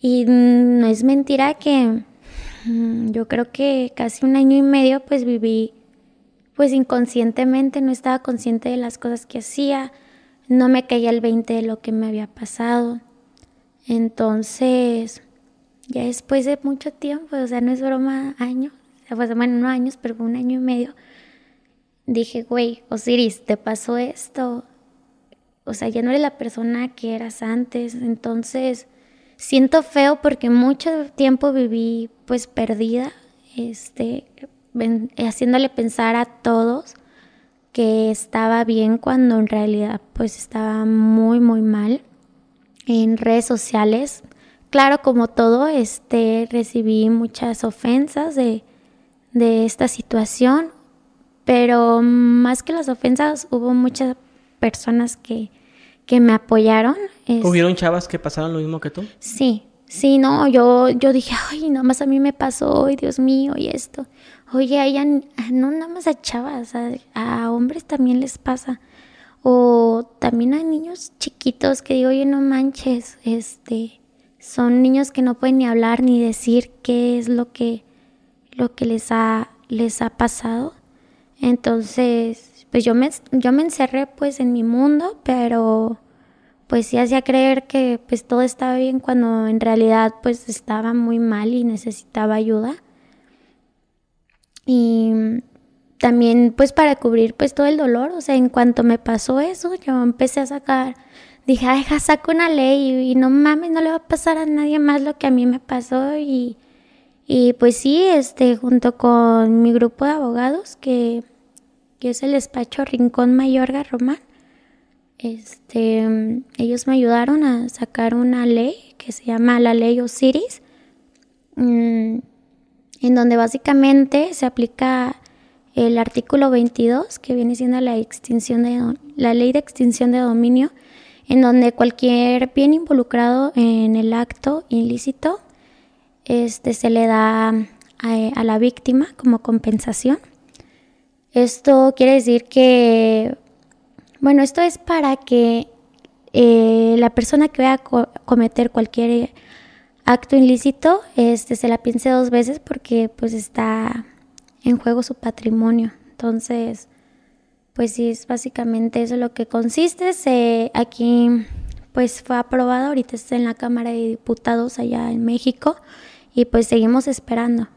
Speaker 2: y no es mentira que mm, yo creo que casi un año y medio pues viví pues inconscientemente, no estaba consciente de las cosas que hacía, no me caía el 20 de lo que me había pasado. Entonces, ya después de mucho tiempo, o sea, no es broma, años, o sea, pues, bueno, no años, pero un año y medio, dije, güey, Osiris, te pasó esto. O sea, ya no eres la persona que eras antes. Entonces, siento feo porque mucho tiempo viví pues perdida, este, haciéndole pensar a todos que estaba bien cuando en realidad pues estaba muy muy mal en redes sociales. Claro, como todo, este recibí muchas ofensas de, de esta situación pero más que las ofensas, hubo muchas personas que, que me apoyaron.
Speaker 1: ¿Hubieron chavas que pasaron lo mismo que tú?
Speaker 2: Sí, sí, no, yo, yo dije, ay, nada más a mí me pasó, ay, Dios mío, y esto. Oye, a ella, no nada más a chavas, a, hombres también les pasa. O también a niños chiquitos que digo, oye, no manches, este, son niños que no pueden ni hablar ni decir qué es lo que, lo que les ha, les ha pasado. Entonces, pues yo me, yo me encerré pues en mi mundo, pero pues sí hacía creer que pues todo estaba bien cuando en realidad pues estaba muy mal y necesitaba ayuda. Y también pues para cubrir pues todo el dolor, o sea, en cuanto me pasó eso, yo empecé a sacar, dije, ay, saco una ley y, y, no mames, no le va a pasar a nadie más lo que a mí me pasó y, y pues sí, este, junto con mi grupo de abogados que que es el despacho Rincón Mayorga Román. Este, ellos me ayudaron a sacar una ley que se llama la ley Osiris, mm, en donde básicamente se aplica el artículo 22, que viene siendo la extinción de la ley de extinción de dominio, en donde cualquier bien involucrado en el acto ilícito este, se le da a, la víctima como compensación. Esto quiere decir que, bueno, esto es para que eh, la persona que vaya a cometer cualquier acto ilícito este, se la piense dos veces porque pues está en juego su patrimonio. Entonces, pues sí, es básicamente eso lo que consiste. Aquí pues fue aprobado, ahorita está en la Cámara de Diputados allá en México y pues seguimos esperando.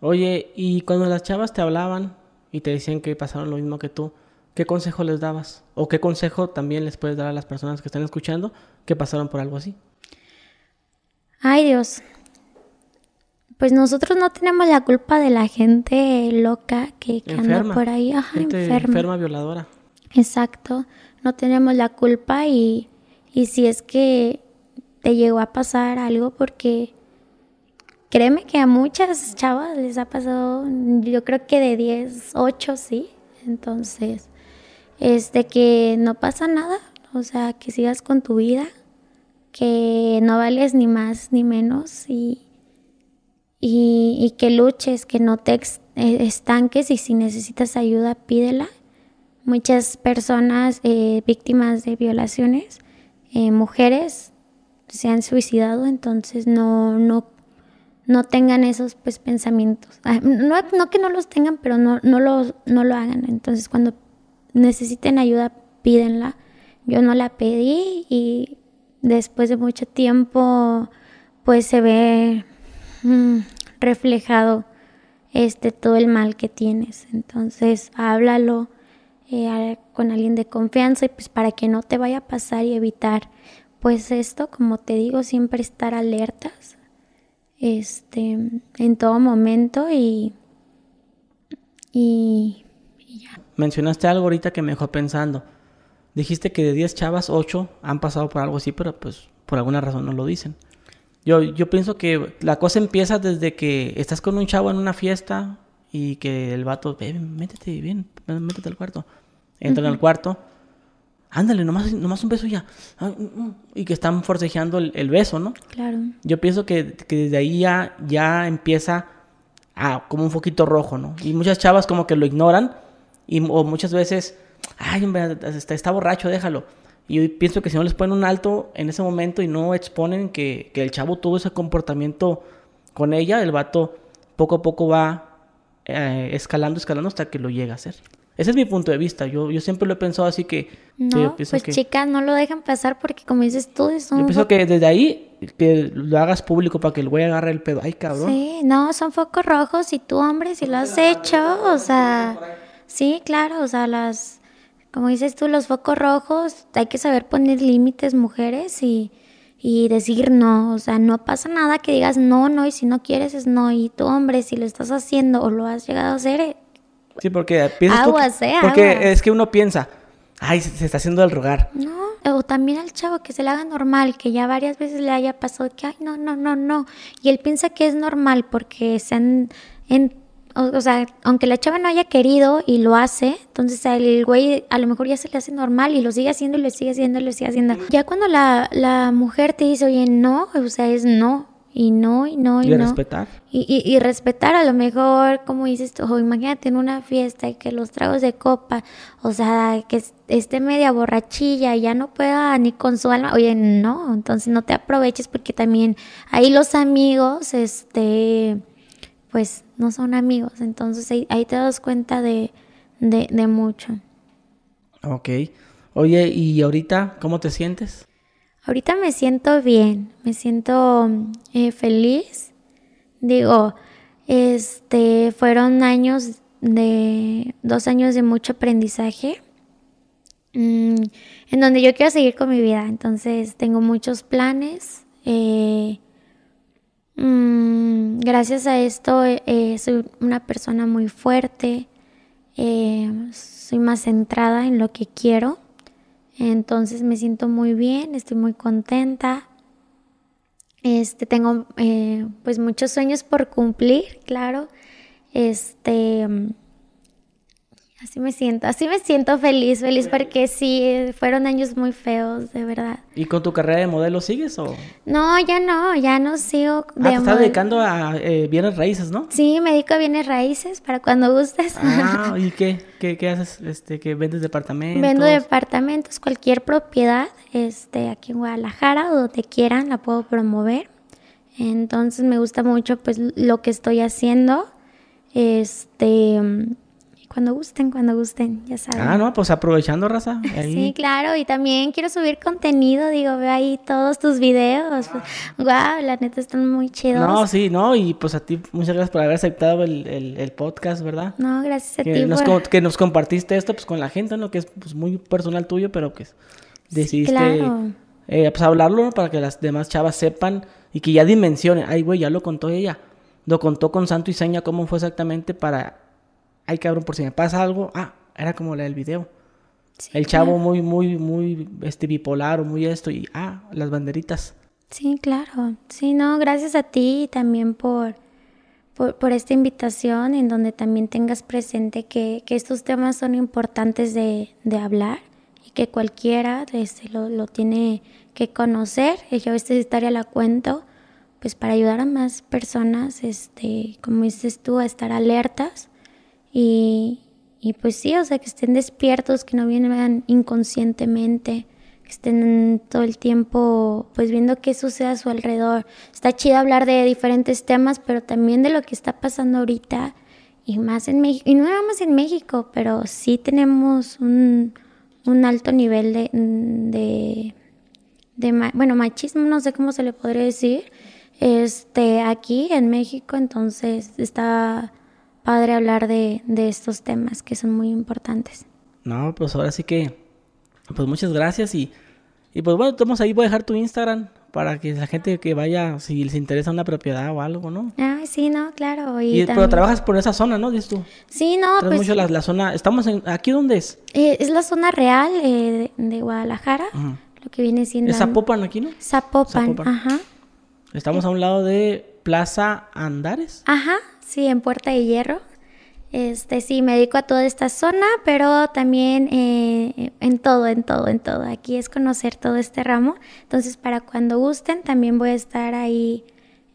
Speaker 1: Oye, y cuando las chavas te hablaban y te decían que pasaron lo mismo que tú, ¿qué consejo les dabas? ¿O qué consejo también les puedes dar a las personas que están escuchando que pasaron por algo así?
Speaker 2: Ay Dios, pues nosotros no tenemos la culpa de la gente loca que, anda por ahí, Ajá,
Speaker 1: enferma. enferma, violadora.
Speaker 2: Exacto, no tenemos la culpa y, y si es que te llegó a pasar algo porque créeme que a muchas chavas les ha pasado, yo creo que de 10, 8 sí, entonces, este que no pasa nada, o sea, que sigas con tu vida, que no vales ni más ni menos y y, que luches, que no te eh, estanques y si necesitas ayuda, pídela. Muchas personas eh, víctimas de violaciones, eh, mujeres, se han suicidado, entonces no, no, no tengan esos pues, pensamientos. Ah, no, no, que no los tengan, pero no, no, lo, no lo hagan. Entonces cuando necesiten ayuda, pídenla. Yo no la pedí y después de mucho tiempo pues se ve mm, reflejado este todo el mal que tienes. Entonces, háblalo eh, con alguien de confianza y pues para que no te vaya a pasar y evitar pues esto, como te digo, siempre estar alertas este en todo momento y y, ya.
Speaker 1: Mencionaste algo ahorita que me dejó pensando. Dijiste que de 10 chavas, 8 han pasado por algo así, pero pues por alguna razón no lo dicen. Yo, yo pienso que la cosa empieza desde que estás con un chavo en una fiesta y que el vato, métete bien, métete al cuarto. Entran al cuarto, ándale, nomás, nomás un beso ya. Ah, mm, mm, y que están forcejeando el, beso, ¿no?
Speaker 2: Claro.
Speaker 1: Yo pienso que, que, desde ahí ya, ya empieza a, como un foquito rojo, ¿no? Y muchas chavas como que lo ignoran y, o muchas veces, ay, hombre, está, está borracho, déjalo. Y yo pienso que si no les ponen un alto en ese momento y no exponen que, el chavo tuvo ese comportamiento con ella, el vato poco a poco va eh, escalando, escalando hasta que lo llega a hacer. Ese es mi punto de vista. Yo, yo siempre lo he pensado así que...
Speaker 2: No, pues chicas, no lo dejan pasar porque como dices tú.
Speaker 1: Yo pienso que desde ahí que lo hagas público para que el güey agarre el pedo. Ay, cabrón.
Speaker 2: Sí, no, son focos rojos y tú, hombre, si lo has hecho, o sea... Sí, claro, o sea, las como dices tú, los focos rojos, hay que saber poner límites, mujeres, y, y decir no. O sea, no pasa nada que digas no, no, y si no quieres es no. Y tú, hombre, si lo estás haciendo o lo has llegado a hacer, eh,
Speaker 1: Sí, porque piensas
Speaker 2: agua,
Speaker 1: Porque es que uno piensa, ay, se, está haciendo el rogar.
Speaker 2: No, o también al chavo que se le haga normal, que ya varias veces le haya pasado que, ay, no, no, no, no. Y él piensa que es normal porque se han en, o, sea, aunque la chava no haya querido y lo hace, entonces el güey a lo mejor ya se le hace normal y lo sigue haciendo y lo sigue haciendo y lo sigue haciendo. Ya cuando la, la mujer te dice, oye, no, o sea, es no, y no, y no, y, y
Speaker 1: respetar.
Speaker 2: Y, y, respetar, a lo mejor, como dices tú, imagínate en una fiesta y que los tragos de copa, o sea, que esté media borrachilla y ya no pueda ni con su alma, oye, no, entonces no te aproveches porque también ahí los amigos, este pues no son amigos. Entonces ahí, te das cuenta de, mucho.
Speaker 1: Ok. Oye, ¿y ahorita cómo te sientes?
Speaker 2: Ahorita me siento bien, me siento eh, feliz. Digo, este, fueron años de, dos años de mucho aprendizaje, mm, en donde yo quiero seguir con mi vida. Entonces tengo muchos planes. Eh, Mm, gracias a esto eh, soy una persona muy fuerte, eh, soy más centrada en lo que quiero, entonces me siento muy bien, estoy muy contenta. Este, tengo eh, pues muchos sueños por cumplir, claro. Este, Así me siento, así me siento feliz, feliz porque sí, fueron años muy feos, de verdad.
Speaker 1: ¿Y con tu carrera de modelo sigues o...?
Speaker 2: No, ya no, ya no sigo
Speaker 1: de Ah, te estás dedicando a eh, bienes raíces, ¿no?
Speaker 2: Sí, me dedico a bienes raíces para cuando gustes.
Speaker 1: Ah, ¿y qué? ¿Qué, qué haces? Este, ¿que vendes departamentos?
Speaker 2: Vendo departamentos, cualquier propiedad, este, aquí en Guadalajara o donde quieran la puedo promover. Entonces me gusta mucho pues lo que estoy haciendo. Este cuando gusten, cuando gusten, ya saben.
Speaker 1: Ah, no, pues aprovechando, raza.
Speaker 2: Sí, claro, y también quiero subir contenido, digo, veo ahí todos tus videos. Wow, la neta están muy chidos.
Speaker 1: No, sí, no, y pues a ti muchas gracias por haber aceptado el, podcast, ¿verdad?
Speaker 2: No, gracias a
Speaker 1: que
Speaker 2: ti.
Speaker 1: Nos, Que nos compartiste esto pues con la gente, ¿no? Que es pues, muy personal tuyo, pero que decidiste eh, pues hablarlo para que las demás chavas sepan y que ya dimensionen. Ay, güey, ya lo contó ella. Lo contó con santo y seña cómo fue exactamente para ay cabrón, por si me pasa algo, ah, era como la del video. el chavo muy, muy, muy este, bipolar o muy esto y, ah, las banderitas.
Speaker 2: Sí, claro. Sí, no, gracias a ti también por, por, esta invitación en donde también tengas presente que, estos temas son importantes de, hablar y que cualquiera este, lo, lo, tiene que conocer. Yo esta historia la cuento pues para ayudar a más personas, este, como dices tú, a estar alertas y, y pues sí, o sea, que estén despiertos, que no vienen inconscientemente, que estén todo el tiempo pues viendo qué sucede a su alrededor. Está chido hablar de diferentes temas, pero también de lo que está pasando ahorita y más en México, y no nada más en México, pero sí tenemos un, un alto nivel de, de, de, bueno, machismo, no sé cómo se le podría decir, este, aquí en México, entonces está padre hablar de, estos temas que son muy importantes.
Speaker 1: No, pues ahora sí que, pues muchas gracias y, y pues bueno, estamos ahí, voy a dejar tu Instagram para que la gente que vaya, si les interesa una propiedad o algo, ¿no?
Speaker 2: Ah, sí, no, claro.
Speaker 1: Y, pero trabajas por esa zona, ¿no? Dices tú.
Speaker 2: Sí, no,
Speaker 1: pues. mucho la, zona, estamos en, ¿aquí dónde es?
Speaker 2: Eh, es la zona real eh, de, Guadalajara, lo que viene siendo...
Speaker 1: Es Zapopan aquí, ¿no?
Speaker 2: Zapopan, ajá.
Speaker 1: Estamos a un lado de Plaza Andares.
Speaker 2: Ajá, Sí, en Puerta de Hierro. Este, sí, me dedico a toda esta zona, pero también eh, en todo, en todo, en todo. Aquí es conocer todo este ramo. Entonces, para cuando gusten, también voy a estar ahí,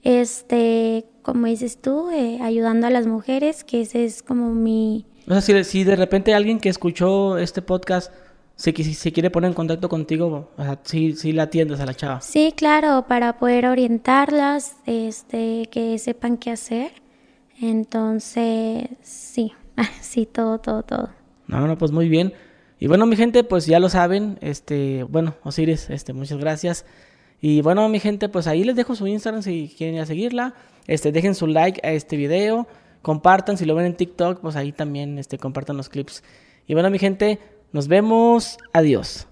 Speaker 2: este, como dices tú, eh, ayudando a las mujeres, que ese es como mi...
Speaker 1: O sea, si, si de repente alguien que escuchó este podcast se, si, quiere poner en contacto contigo, o sea, sí la atiendes a la chava.
Speaker 2: Sí, claro, para poder orientarlas, este, que sepan qué hacer. Entonces, sí, sí, todo, todo, todo.
Speaker 1: No, no, pues muy bien. Y bueno, mi gente, pues ya lo saben, este, bueno, Osiris, este, muchas gracias. Y bueno, mi gente, pues ahí les dejo su Instagram si quieren seguirla. Este, dejen su like a este video, compartan, si lo ven en TikTok, pues ahí también, este, compartan los clips. Y bueno, mi gente, nos vemos, adiós.